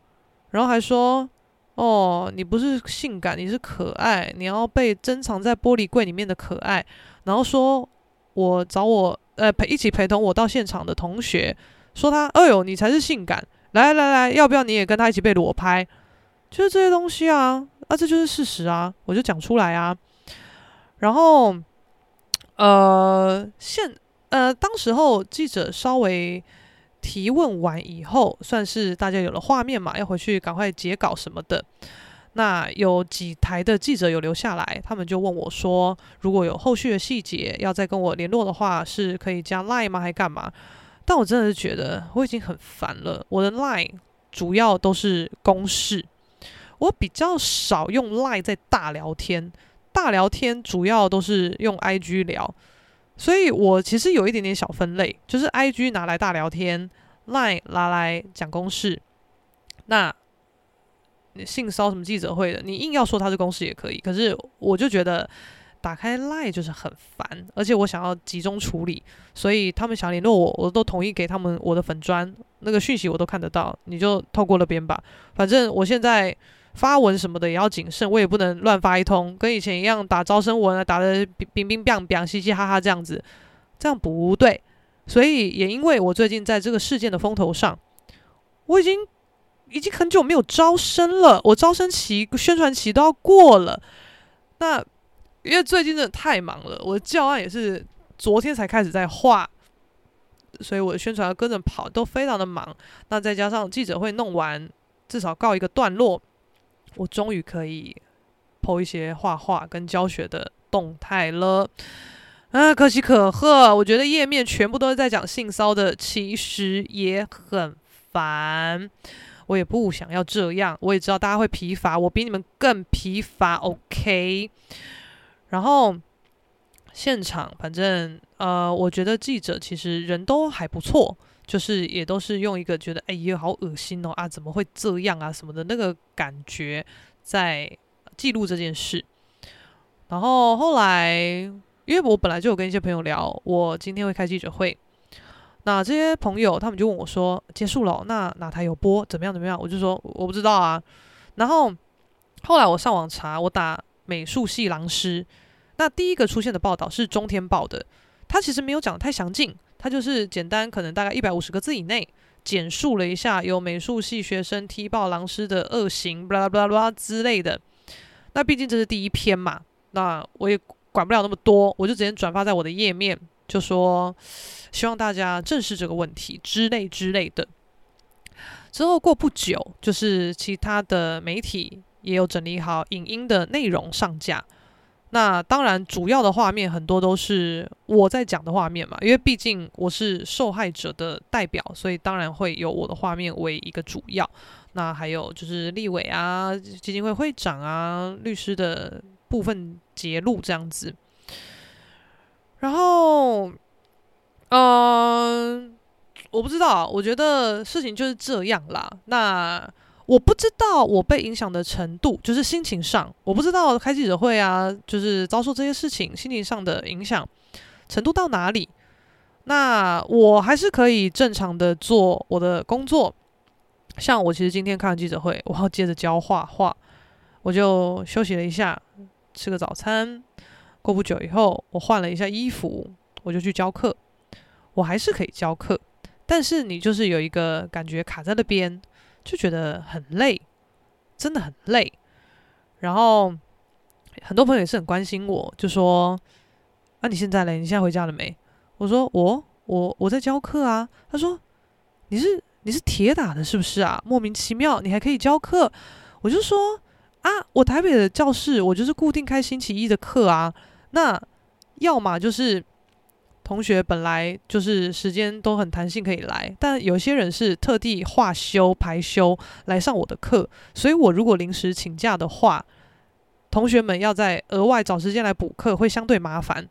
然后还说。哦，你不是性感，你是可爱。你要被珍藏在玻璃柜里面的可爱。然后说，我找我呃陪一起陪同我到现场的同学说他，哎呦，你才是性感。来来来，要不要你也跟他一起被裸拍？就是这些东西啊，啊，这就是事实啊，我就讲出来啊。然后，呃，现呃，当时候记者稍微。提问完以后，算是大家有了画面嘛，要回去赶快截稿什么的。那有几台的记者有留下来，他们就问我说，如果有后续的细节要再跟我联络的话，是可以加 Line 吗？还干嘛？但我真的是觉得我已经很烦了。我的 Line 主要都是公事，我比较少用 Line 在大聊天，大聊天主要都是用 IG 聊。所以我其实有一点点小分类，就是 IG 拿来大聊天，Line 拿来讲公事。那你性骚什么记者会的，你硬要说他是公事也可以。可是我就觉得打开 Line 就是很烦，而且我想要集中处理，所以他们想联络我，我都同意给他们我的粉专那个讯息，我都看得到，你就透过那边吧。反正我现在。发文什么的也要谨慎，我也不能乱发一通，跟以前一样打招生文啊，打得冰冰冰冰，嘻嘻哈哈这样子，这样不对。所以也因为我最近在这个事件的风头上，我已经已经很久没有招生了，我招生期、宣传期都要过了。那因为最近真的太忙了，我的教案也是昨天才开始在画，所以我的宣传跟着跑，都非常的忙。那再加上记者会弄完，至少告一个段落。我终于可以 po 一些画画跟教学的动态了，啊，可喜可贺！我觉得页面全部都是在讲性骚的，其实也很烦。我也不想要这样，我也知道大家会疲乏，我比你们更疲乏。OK，然后现场反正呃，我觉得记者其实人都还不错。就是也都是用一个觉得哎呀好恶心哦啊怎么会这样啊什么的那个感觉在记录这件事，然后后来因为我本来就有跟一些朋友聊，我今天会开记者会，那这些朋友他们就问我说结束了，那哪台有播怎么样怎么样？我就说我不知道啊。然后后来我上网查，我打美术系狼师。那第一个出现的报道是中天报的，他其实没有讲得太详尽，他就是简单可能大概一百五十个字以内，简述了一下有美术系学生踢爆狼师的恶行，巴拉巴拉巴拉之类的。那毕竟这是第一篇嘛，那我也管不了那么多，我就直接转发在我的页面，就说希望大家正视这个问题之类之类的。之后过不久，就是其他的媒体也有整理好影音的内容上架。那当然，主要的画面很多都是我在讲的画面嘛，因为毕竟我是受害者的代表，所以当然会有我的画面为一个主要。那还有就是立委啊、基金会会长啊、律师的部分揭露这样子。然后，嗯、我不知道，我觉得事情就是这样啦。那。我不知道我被影响的程度，就是心情上，我不知道开记者会啊，就是遭受这些事情，心情上的影响程度到哪里。那我还是可以正常的做我的工作。像我其实今天看完记者会，我要接着教画画，我就休息了一下，吃个早餐。过不久以后，我换了一下衣服，我就去教课。我还是可以教课，但是你就是有一个感觉卡在那边。就觉得很累，真的很累。然后很多朋友也是很关心我，就说：“、啊、你现在嘞？你现在回家了没？”我说：“我我我在教课啊。”他说：“你是你是铁打的，是不是啊？莫名其妙，你还可以教课。”我就说：“啊，我台北的教室，我就是固定开星期一的课啊。那要么就是。”同学本来就是时间都很弹性可以来，但有些人是特地划休排休来上我的课，所以我如果临时请假的话，同学们要再额外找时间来补课会相对麻烦。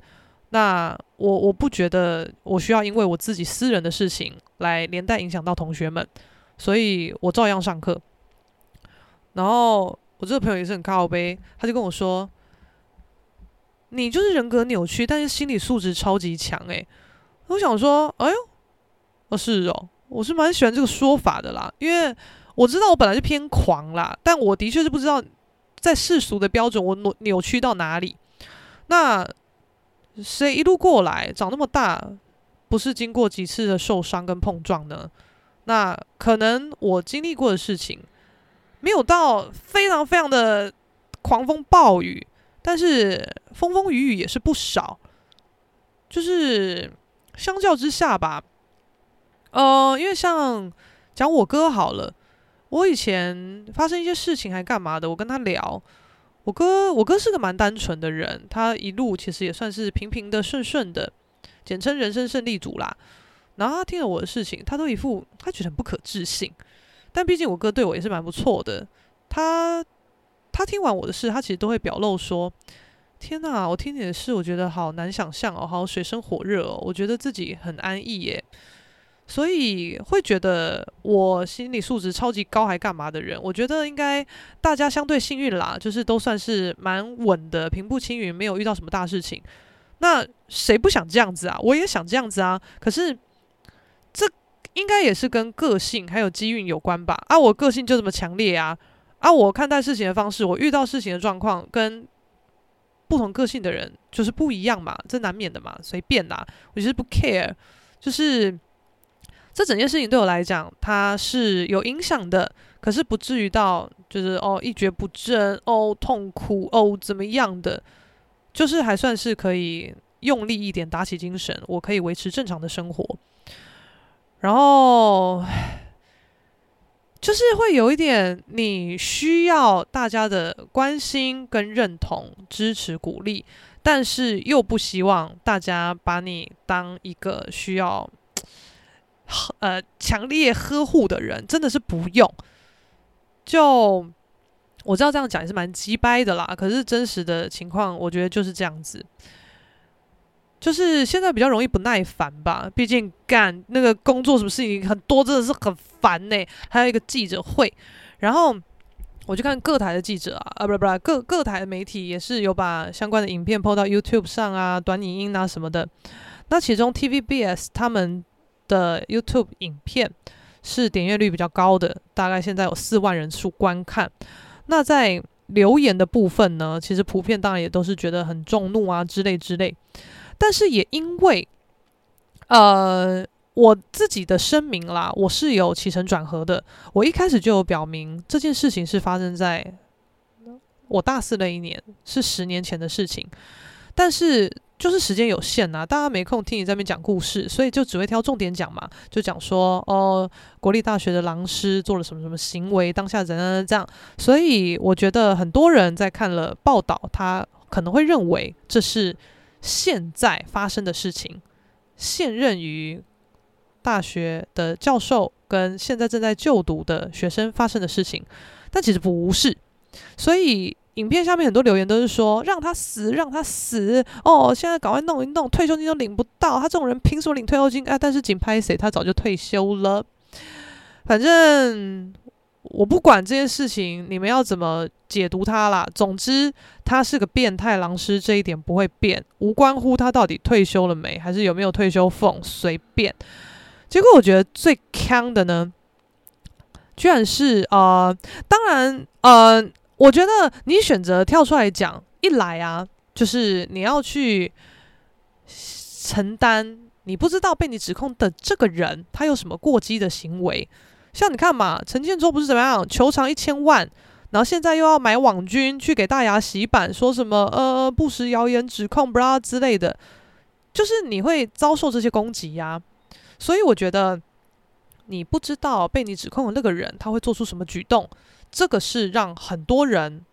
那我我不觉得我需要因为我自己私人的事情来连带影响到同学们，所以我照样上课。然后我这个朋友也是很靠北，他就跟我说。你就是人格扭曲，但是心理素质超级强诶，我想说，哎呦，哦是哦，我是蛮喜欢这个说法的啦，因为我知道我本来就偏狂啦，但我的确是不知道在世俗的标准我扭扭曲到哪里。那谁一路过来长那么大，不是经过几次的受伤跟碰撞呢？那可能我经历过的事情没有到非常非常的狂风暴雨。但是风风雨雨也是不少，就是相较之下吧，呃，因为像讲我哥好了，我以前发生一些事情还干嘛的，我跟他聊，我哥我哥是个蛮单纯的人，他一路其实也算是平平的顺顺的，简称人生胜利组啦。然后他听了我的事情，他都一副他觉得很不可置信，但毕竟我哥对我也是蛮不错的，他。他听完我的事，他其实都会表露说：“天哪，我听你的事，我觉得好难想象哦，好水深火热哦，我觉得自己很安逸耶。”所以会觉得我心理素质超级高还干嘛的人，我觉得应该大家相对幸运啦，就是都算是蛮稳的，平步青云，没有遇到什么大事情。那谁不想这样子啊？我也想这样子啊。可是这应该也是跟个性还有机运有关吧？啊，我个性就这么强烈啊。啊，我看待事情的方式，我遇到事情的状况跟不同个性的人就是不一样嘛，这难免的嘛，随便啦，我就是不 care，就是这整件事情对我来讲，它是有影响的，可是不至于到就是哦一蹶不振，哦痛苦，哦怎么样的，就是还算是可以用力一点，打起精神，我可以维持正常的生活，然后。就是会有一点，你需要大家的关心跟认同、支持、鼓励，但是又不希望大家把你当一个需要呃强烈呵护的人，真的是不用。就我知道这样讲也是蛮鸡掰的啦，可是真实的情况，我觉得就是这样子。就是现在比较容易不耐烦吧，毕竟干那个工作什么事情很多，真的是很烦呢、还有一个记者会，然后我就看各台的记者啊，啊不不，各各台的媒体也是有把相关的影片 po 到 YouTube 上啊，短影音啊什么的。那其中 TVBS 他们的 YouTube 影片是点阅率比较高的，大概现在有四万人数观看。那在留言的部分呢，其实普遍当然也都是觉得很众怒啊之类之类。但是也因为，呃，我自己的声明啦，我是有起承转合的。我一开始就有表明这件事情是发生在我大四那一年，是十年前的事情。但是就是时间有限呐、啊，大家没空听你在那边讲故事，所以就只会挑重点讲嘛，就讲说哦，国立大学的狼师做了什么什么行为，当下怎样怎样。所以我觉得很多人在看了报道，他可能会认为这是现在发生的事情，现任于大学的教授跟现在正在就读的学生发生的事情，但其实不是，所以。影片下面很多留言都是说让他死，让他死哦！现在赶快弄一弄，退休金都领不到，他这种人凭什么领退休金？哎，但是紧拍谁？他早就退休了。反正我不管这件事情，你们要怎么解读他啦。总之，他是个变态狼师，这一点不会变，无关乎他到底退休了没，还是有没有退休俸，随便。结果我觉得最锵的呢，居然是呃，当然呃。我觉得你选择跳出来讲，一来啊，就是你要去承担你不知道被你指控的这个人他有什么过激的行为。像你看嘛，陈建州不是怎么样，求偿一千万，然后现在又要买网军去给大牙洗版，说什么呃不实谣言指控不啦之类的，就是你会遭受这些攻击呀。所以我觉得你不知道被你指控的那个人他会做出什么举动。这个是让很多人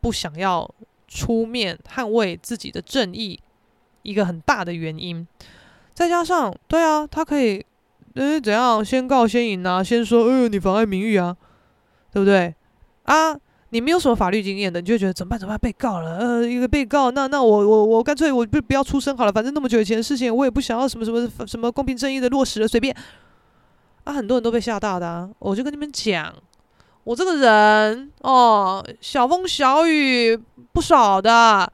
不想要出面捍卫自己的正义一个很大的原因，再加上，对啊，他可以，呃，怎样先告先赢啊，先说，呃，你妨碍名誉啊，对不对？啊，你没有什么法律经验的，你就觉得怎么办？怎么办？被告了，呃，一个被告，那那我我我干脆我不不要出声好了，反正那么久以前的事情，我也不想要什么什么什么公平正义的落实了，随便。啊，很多人都被吓大的啊，我就跟你们讲。我这个人哦，小风小雨不少的，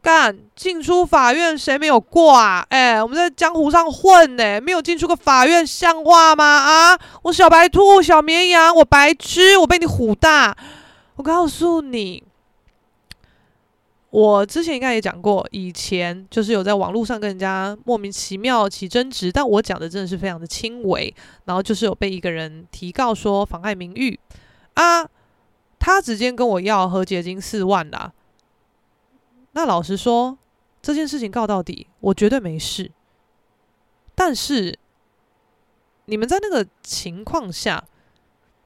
干进出法院谁没有过啊？哎，我们在江湖上混呢，没有进出过法院像话吗？啊，我小白兔、小绵羊，我白痴，我被你唬大。我告诉你，我之前应该也讲过，以前就是有在网络上跟人家莫名其妙起争执，但我讲的真的是非常的轻微，然后就是有被一个人提告说妨碍名誉。啊，他直接跟我要和解金四万啦。那老实说，这件事情告到底，我绝对没事。但是，你们在那个情况下，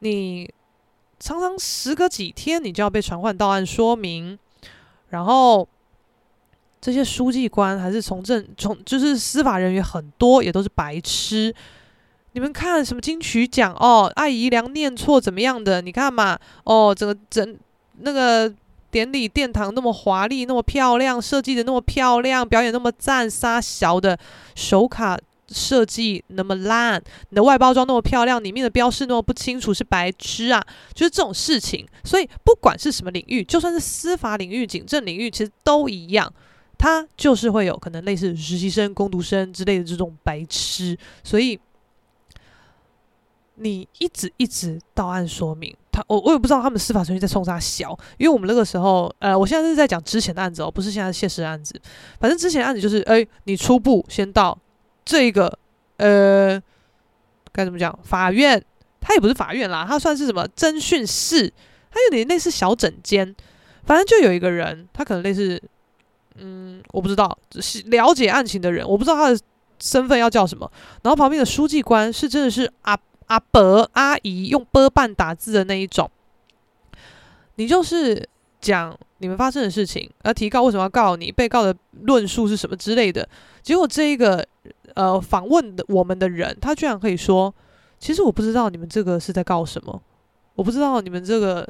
你常常时隔几天，你就要被传唤到案说明，然后这些书记官还是从政从就是司法人员很多也都是白痴。你们看什么金曲奖哦？艾怡良念错怎么样的？你看嘛，哦，整个整那个典礼殿堂那么华丽，那么漂亮，设计的那么漂亮，表演那么赞，杀小的手卡设计那么烂，你的外包装那么漂亮，里面的标示那么不清楚，是白痴啊！就是这种事情。所以不管是什么领域，就算是司法领域、警政领域，其实都一样，它就是会有可能类似实习生、工读生之类的这种白痴，所以。你一直一直到案说明他，我我也不知道他们司法程序在冲啥小，因为我们那个时候，呃，我现在是在讲之前的案子哦，不是现在现实的案子。反正之前案子就是，哎，你初步先到这个，呃，该怎么讲？法院，他也不是法院啦，他算是什么侦讯室，他有点类似小诊间。反正就有一个人，他可能类似，嗯，我不知道，是了解案情的人，我不知道他的身份要叫什么。然后旁边的书记官是真的是啊。阿伯、阿姨用波半打字的那一种，你就是讲你们发生的事情，而提告为什么要告你，被告的论述是什么之类的。结果这一个呃访问的我们的人，他居然可以说，其实我不知道你们这个是在告什么，我不知道你们这个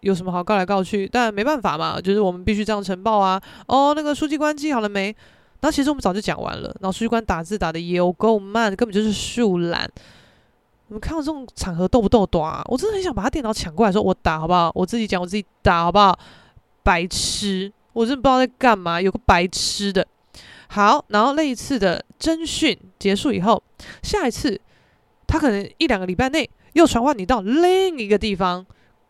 有什么好告来告去，但没办法嘛，就是我们必须这样呈报啊。哦，那个书记官记好了没？然后其实我们早就讲完了，然后书记官打字打的也有够慢，根本就是树懒。你们看到这种场合斗不斗短啊？我真的很想把他电脑抢过来，说我打好不好？我自己讲，我自己打好不好？白痴，我真的不知道在干嘛。有个白痴的，好，然后那一次的侦讯结束以后，下一次他可能一两个礼拜内又传唤你到另一个地方，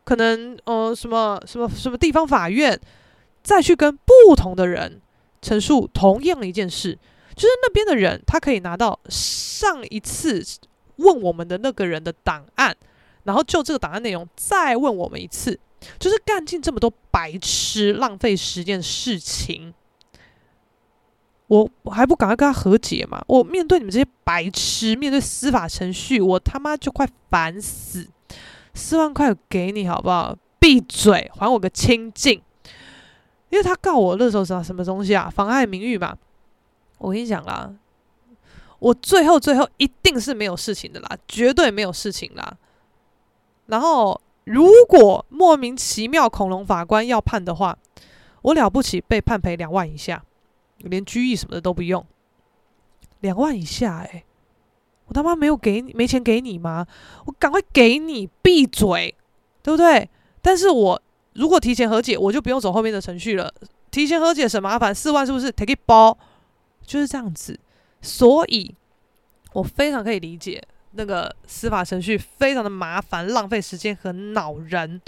可能呃什么什么什么地方法院，再去跟不同的人陈述同样一件事，就是那边的人他可以拿到上一次问我们的那个人的档案，然后就这个档案内容再问我们一次，就是干尽这么多白痴浪费时间的事情。我还不赶快跟他和解嘛？我面对你们这些白痴，面对司法程序，我他妈就快烦死！四万块给你好不好？闭嘴，还我个清净！因为他告我那时候是什么东西啊？妨碍名誉嘛？我跟你讲啦，我最后最后一定是没有事情的啦，绝对没有事情啦。然后如果莫名其妙恐龙法官要判的话，我了不起被判赔两万以下。连拘役什么的都不用，两万以下哎、我他妈没有给你，没钱给你吗？我赶快给你，闭嘴，对不对？但是我如果提前和解，我就不用走后面的程序了。提前和解省麻烦，四万是不是？Take it 包，就是这样子。所以，我非常可以理解那个司法程序非常的麻烦，浪费时间和恼人。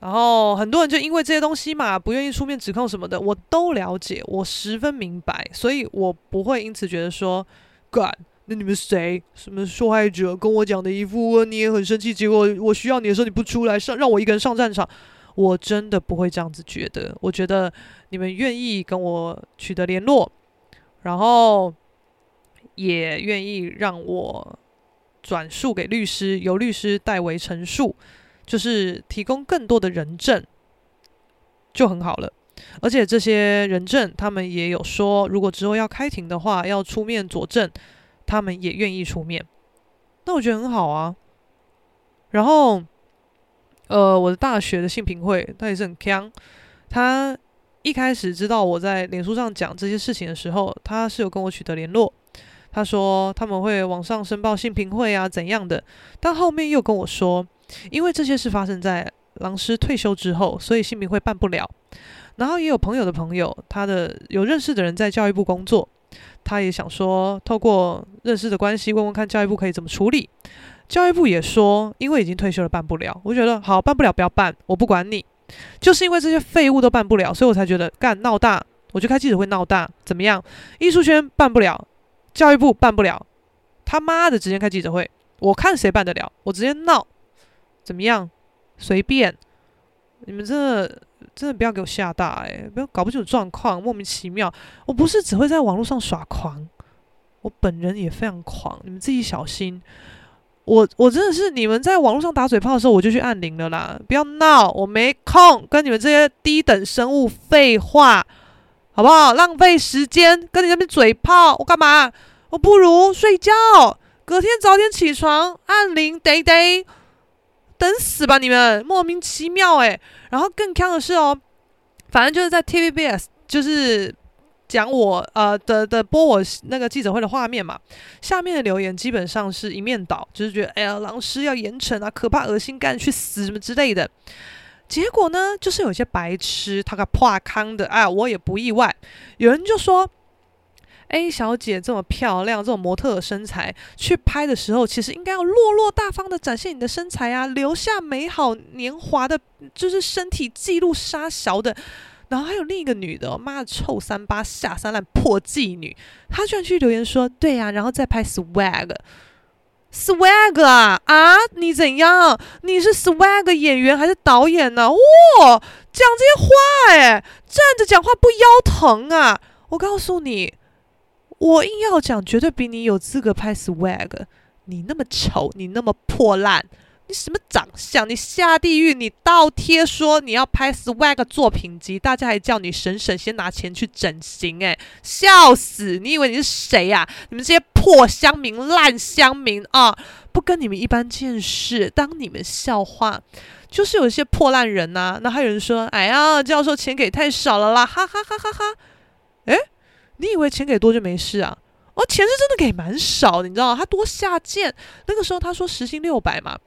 然后很多人就因为这些东西嘛，不愿意出面指控什么的，我都了解，我十分明白，所以我不会因此觉得说，干，那你们谁什么受害者跟我讲的一副你也很生气，结果我需要你的时候你不出来上，让我一个人上战场，我真的不会这样子觉得。我觉得你们愿意跟我取得联络，然后也愿意让我转述给律师，由律师代为陈述。就是提供更多的人证，就很好了。而且这些人证，他们也有说，如果之后要开庭的话，要出面佐证，他们也愿意出面。那我觉得很好啊。然后，呃，我的大学的性平会，他也是很强。他一开始知道我在脸书上讲这些事情的时候，他是有跟我取得联络。他说他们会网上申报性平会啊，怎样的？但后面又跟我说。因为这些事发生在老师退休之后，所以性平会办不了。然后也有朋友的朋友，他的有认识的人在教育部工作，他也想说透过认识的关系问问看教育部可以怎么处理。教育部也说，因为已经退休了，办不了。我觉得好，办不了不要办，我不管你。就是因为这些废物都办不了，所以我才觉得干闹大，我就开记者会闹大，怎么样？艺术圈办不了，教育部办不了，他妈的直接开记者会，我看谁办得了，我直接闹。怎么样？随便，你们真的真的不要给我吓大诶，不要搞不清楚状况，莫名其妙。我不是只会在网络上耍狂，我本人也非常狂，你们自己小心。我我真的是你们在网络上打嘴炮的时候，我就去按铃了啦！不要闹，我没空跟你们这些低等生物废话，好不好？浪费时间跟你那边嘴炮，我干嘛？我不如睡觉，隔天早点起床按铃，得得。等死吧你们，莫名其妙诶、然后更坑的是哦，反正就是在 TVBS，就是讲我呃的的播我那个记者会的画面嘛。下面的留言基本上是一面倒，就是觉得哎呀，老师要严惩啊，可怕、恶心，干去死什么之类的。结果呢，就是有些白痴他个破康的，哎，我也不意外。有人就说。A 小姐这么漂亮，这种模特的身材，去拍的时候，其实应该要落落大方的展现你的身材啊，留下美好年华的，就是身体记录杀小的。然后还有另一个女的，妈的臭三八下三滥破妓女，她居然去留言说，对呀、然后再拍 swag，swag 啊啊，你怎样？你是 swag 演员还是导演呢、啊？哇，讲这些话哎，站着讲话不腰疼啊？我告诉你。我硬要讲，绝对比你有资格拍 swag。你那么丑，你那么破烂，你什么长相？你下地狱！你倒贴说你要拍 swag 作品集，大家还叫你省省，先拿钱去整形，诶，笑死！你以为你是谁呀？你们这些破乡民、烂乡民啊，不跟你们一般见识，当你们笑话。就是有一些破烂人呐、那还有人说，哎呀，教授钱给太少了啦，哈哈哈哈哈，诶。你以为钱给多就没事啊？哦，钱是真的给蛮少的，你知道吗？他多下贱。那个时候他说时薪六百嘛，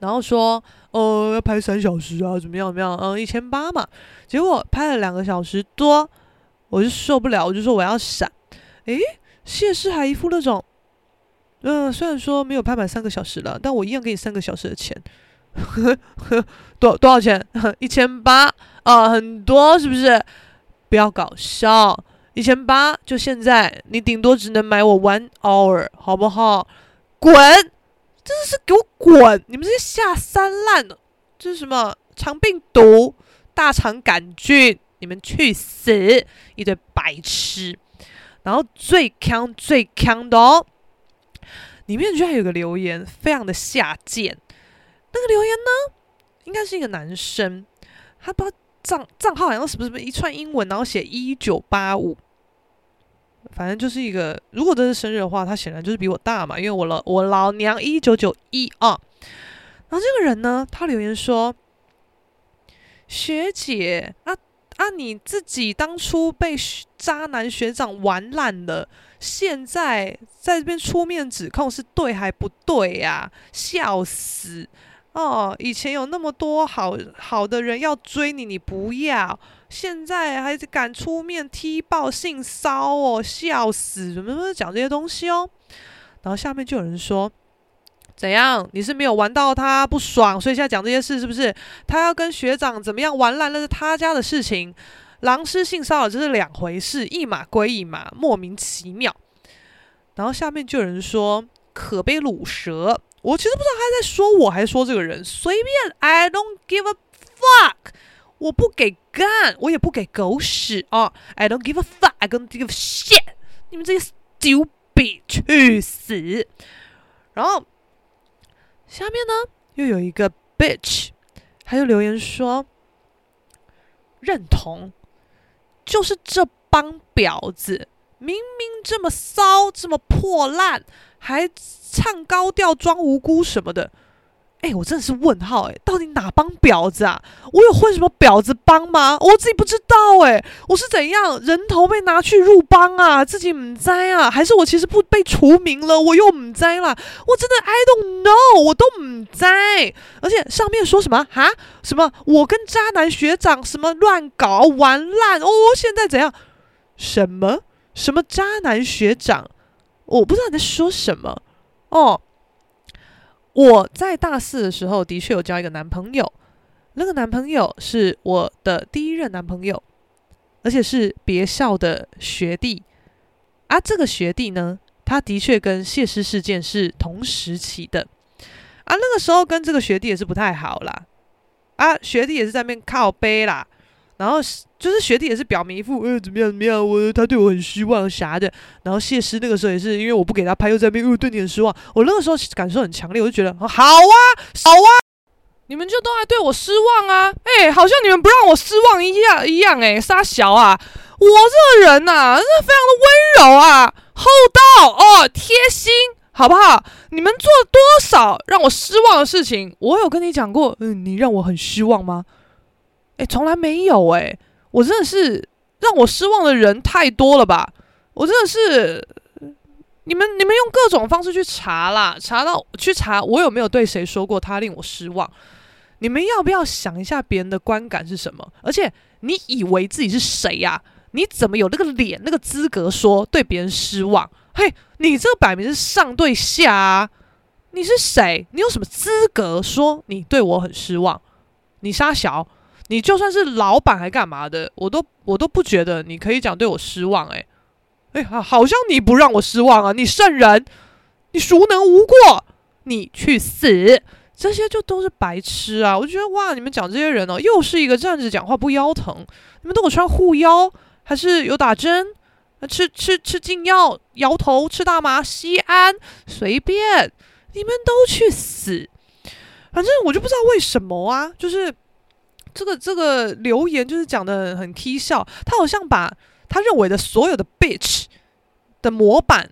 然后说呃要拍三小时啊，怎么样怎么样？嗯，一千八嘛。结果拍了两个小时多，我就受不了，我就说我要闪。诶，谢师还一副那种，嗯、虽然说没有拍满三个小时了，但我一样给你三个小时的钱。呵 [laughs] 多多少钱？[laughs] 一千八啊，很多是不是？不要搞笑，一千八就现在，你顶多只能买我 one hour，好不好？滚！真的是给我滚！你们这些下三滥的，这是什么肠病毒、大肠杆菌？你们去死！一堆白痴。然后最坑最坑的哦，里面居然有个留言，非常的下贱。那个留言呢，应该是一个男生，他不知道账账号好像什么什么一串英文，然后写一九八五，反正就是一个。如果这是生日的话，他显然就是比我大嘛，因为我老我老娘一九九一啊。然后这个人呢，他留言说：“学姐啊。”啊！你自己当初被渣男学长玩烂了，现在在这边出面指控是对还不对呀？笑死！哦，以前有那么多好好的人要追你，你不要，现在还敢出面踢爆性骚哦，笑死！怎么讲这些东西哦？然后下面就有人说。怎样？你是没有玩到他不爽，所以现在讲这些事是不是？他要跟学长怎么样玩烂，那是他家的事情。狼师性骚扰这是两回事，一码归一码，莫名其妙。然后下面就有人说可悲卤蛇，我其实不知道他在说我还是说这个人，随便，I don't give a fuck，我不给干，我也不给狗屎啊，I don't give a fuck，I don't give a shit，你们这些 stupid 去死。然后。下面呢，又有一个 bitch，他就留言说认同，就是这帮婊子，明明这么骚，这么破烂，还唱高调装无辜什么的。哎，我真的是问号哎，到底哪帮婊子啊？我有混什么婊子帮吗？我自己不知道哎，我是怎样人头被拿去入帮啊？自己唔知啊？还是我其实不被除名了？我又唔知啦？我真的 I don't know，我都唔知。而且上面说什么哈？什么我跟渣男学长什么乱搞玩烂哦？现在怎样？什么什么渣男学长？我不知道你在说什么哦。我在大四的时候的确有交一个男朋友，那个男朋友是我的第一任男朋友，而且是别校的学弟。啊，这个学弟呢，他的确跟谢师事件是同时期的。啊，那个时候跟这个学弟也是不太好啦。啊，学弟也是在那边靠背啦。然后就是学弟也是表明一副呃怎么样怎么样，我他对我很失望啥的。然后谢师那个时候也是因为我不给他拍，又在那边呃对你很失望。我那个时候感受很强烈，我就觉得好啊好啊，你们就都还对我失望啊？哎，好像你们不让我失望一样一样哎，傻小啊！我这个人呐、啊，是非常的温柔啊，厚道哦，贴心，好不好？你们做多少让我失望的事情？我有跟你讲过，嗯，你让我很失望吗？哎，从来没有哎！我真的是让我失望的人太多了吧？我真的是，你们你们用各种方式去查啦，查到去查我有没有对谁说过他令我失望？你们要不要想一下别人的观感是什么？而且你以为自己是谁呀？你怎么有那个脸、那个资格说对别人失望？嘿，你这个摆明是上对下啊！你是谁？你有什么资格说你对我很失望？你杀小？你就算是老板还干嘛的，我都我都不觉得你可以讲对我失望，欸，诶，诶，好像你不让我失望啊，你圣人，你孰能无过？你去死！这些就都是白痴啊！我觉得哇，你们讲这些人哦，又是一个站着讲话不腰疼，你们都有穿护腰，还是有打针？吃吃吃禁药，摇头，吃大麻，西安，随便，你们都去死！反正我就不知道为什么啊，就是。这个这个留言就是讲的很 k 笑，他好像把他认为的所有的 bitch 的模板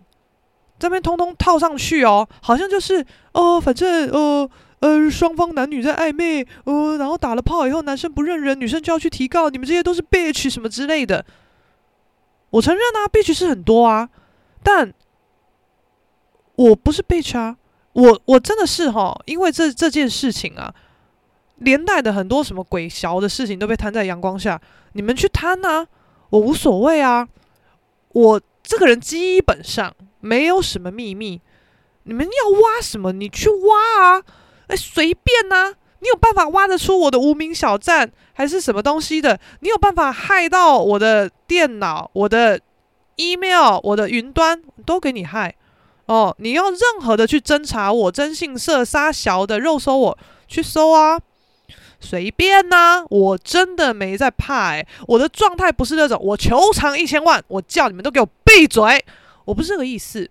这边通通套上去哦，好像就是哦，反正呃呃双方男女在暧昧，呃，然后打了炮以后，男生不认人，女生就要去提告，你们这些都是 bitch 什么之类的。我承认啊，bitch 是很多啊，但我不是 bitch 啊，我我真的是哈、因为这这件事情啊。连带的很多什么鬼小的事情都被摊在阳光下，你们去摊啊，我无所谓啊。我这个人基本上没有什么秘密，你们要挖什么你去挖啊，哎随便呐、啊，你有办法挖得出我的无名小站还是什么东西的？你有办法害到我的电脑、我的 email、我的云端，都给你害哦！你要任何的去侦查我征信社杀小的肉搜我去搜啊，随便呐、我真的没在怕、欸，我的状态不是那种我求偿一千万，我叫你们都给我闭嘴，我不是这个意思，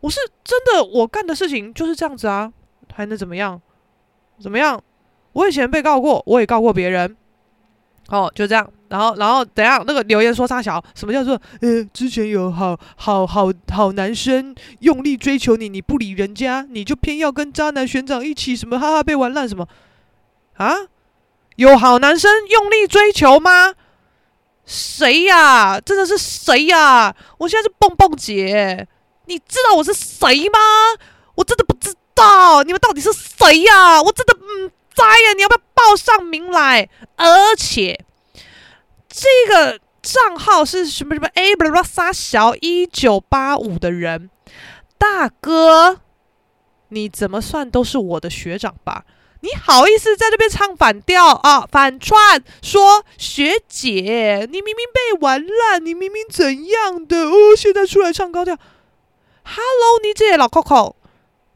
我是真的，我干的事情就是这样子啊，还能怎么样？怎么样？我以前被告过，我也告过别人。哦，就这样。然后，然后等下那个留言说三小，什么叫做呃，之前有好好好好男生用力追求你，你不理人家，你就偏要跟渣男学长一起什么哈哈被玩烂什么啊？有好男生用力追求吗？谁呀？真的是谁呀？我现在是蹦蹦姐，你知道我是谁吗？我真的不知道。你们到底是谁呀、我真的嗯在呀！你要不要报上名来？而且这个账号是什么什么 A 不拉撒小一九八五的人，大哥，你怎么算都是我的学长吧？你好意思在这边唱反调啊？反串说学姐，你明明被玩烂，你明明怎样的哦？现在出来唱高调？Hello，你这老 Coco。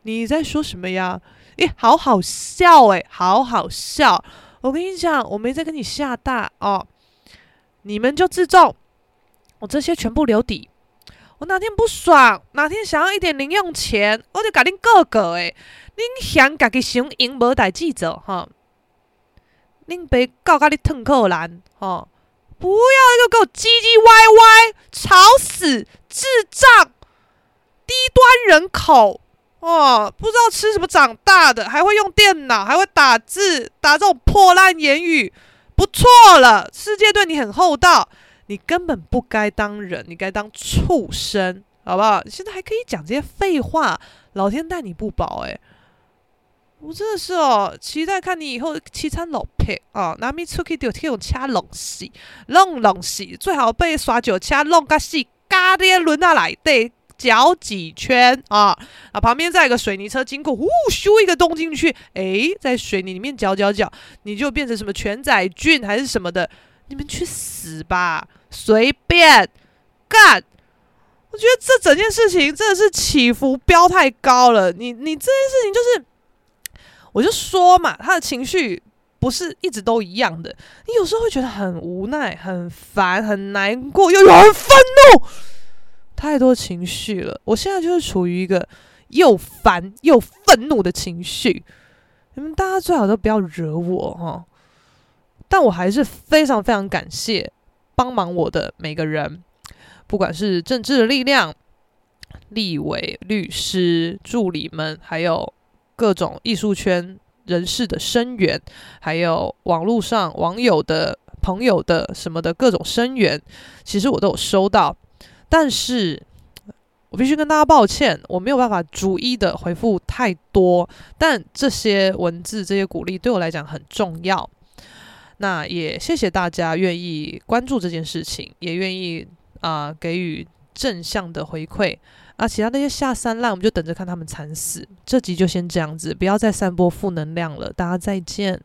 你在说什么呀？诶，好好笑诶，好好笑！我跟你讲，我没在跟你下大哦，你们就自重，我这些全部留底。我哪天不爽，哪天想要一点零用钱，我就搞恁哥哥诶，恁想家己想赢无代志做哈，恁别搞咖哩腾扣篮哈，不要又给我唧唧歪歪，吵死，智障，低端人口。哦，不知道吃什么长大的，还会用电脑，还会打字，打这种破烂言语，不错了。世界对你很厚道，你根本不该当人，你该当畜生，好不好？现在还可以讲这些废话，老天待你不薄诶，我真的是哦，期待看你以后凄惨老皮哦，拿咪出去就这种掐拢死，弄拢死，最好被耍酒掐弄个死，嘎爹轮下来对。搅几圈啊啊！旁边再一个水泥车经过，呼，咻一个洞进去，诶，在水泥里面搅搅搅，你就变成什么全仔俊还是什么的？你们去死吧！随便干！我觉得这整件事情真的是起伏飙太高了。你你这件事情就是，我就说嘛，他的情绪不是一直都一样的。你有时候会觉得很无奈、很烦、很难过，又有很愤怒。太多情绪了，我现在就是处于一个又烦又愤怒的情绪。你们大家最好都不要惹我哈，但我还是非常非常感谢帮忙我的每个人，不管是政治的力量、立委、律师、助理们，还有各种艺术圈人士的声援，还有网络上网友的朋友的什么的各种声援，其实我都有收到。但是，我必须跟大家抱歉，我没有办法逐一的回复太多。但这些文字、这些鼓励对我来讲很重要。那也谢谢大家愿意关注这件事情，也愿意啊、给予正向的回馈。啊，其他那些下三滥，我们就等着看他们惨死。这集就先这样子，不要再散播负能量了。大家再见。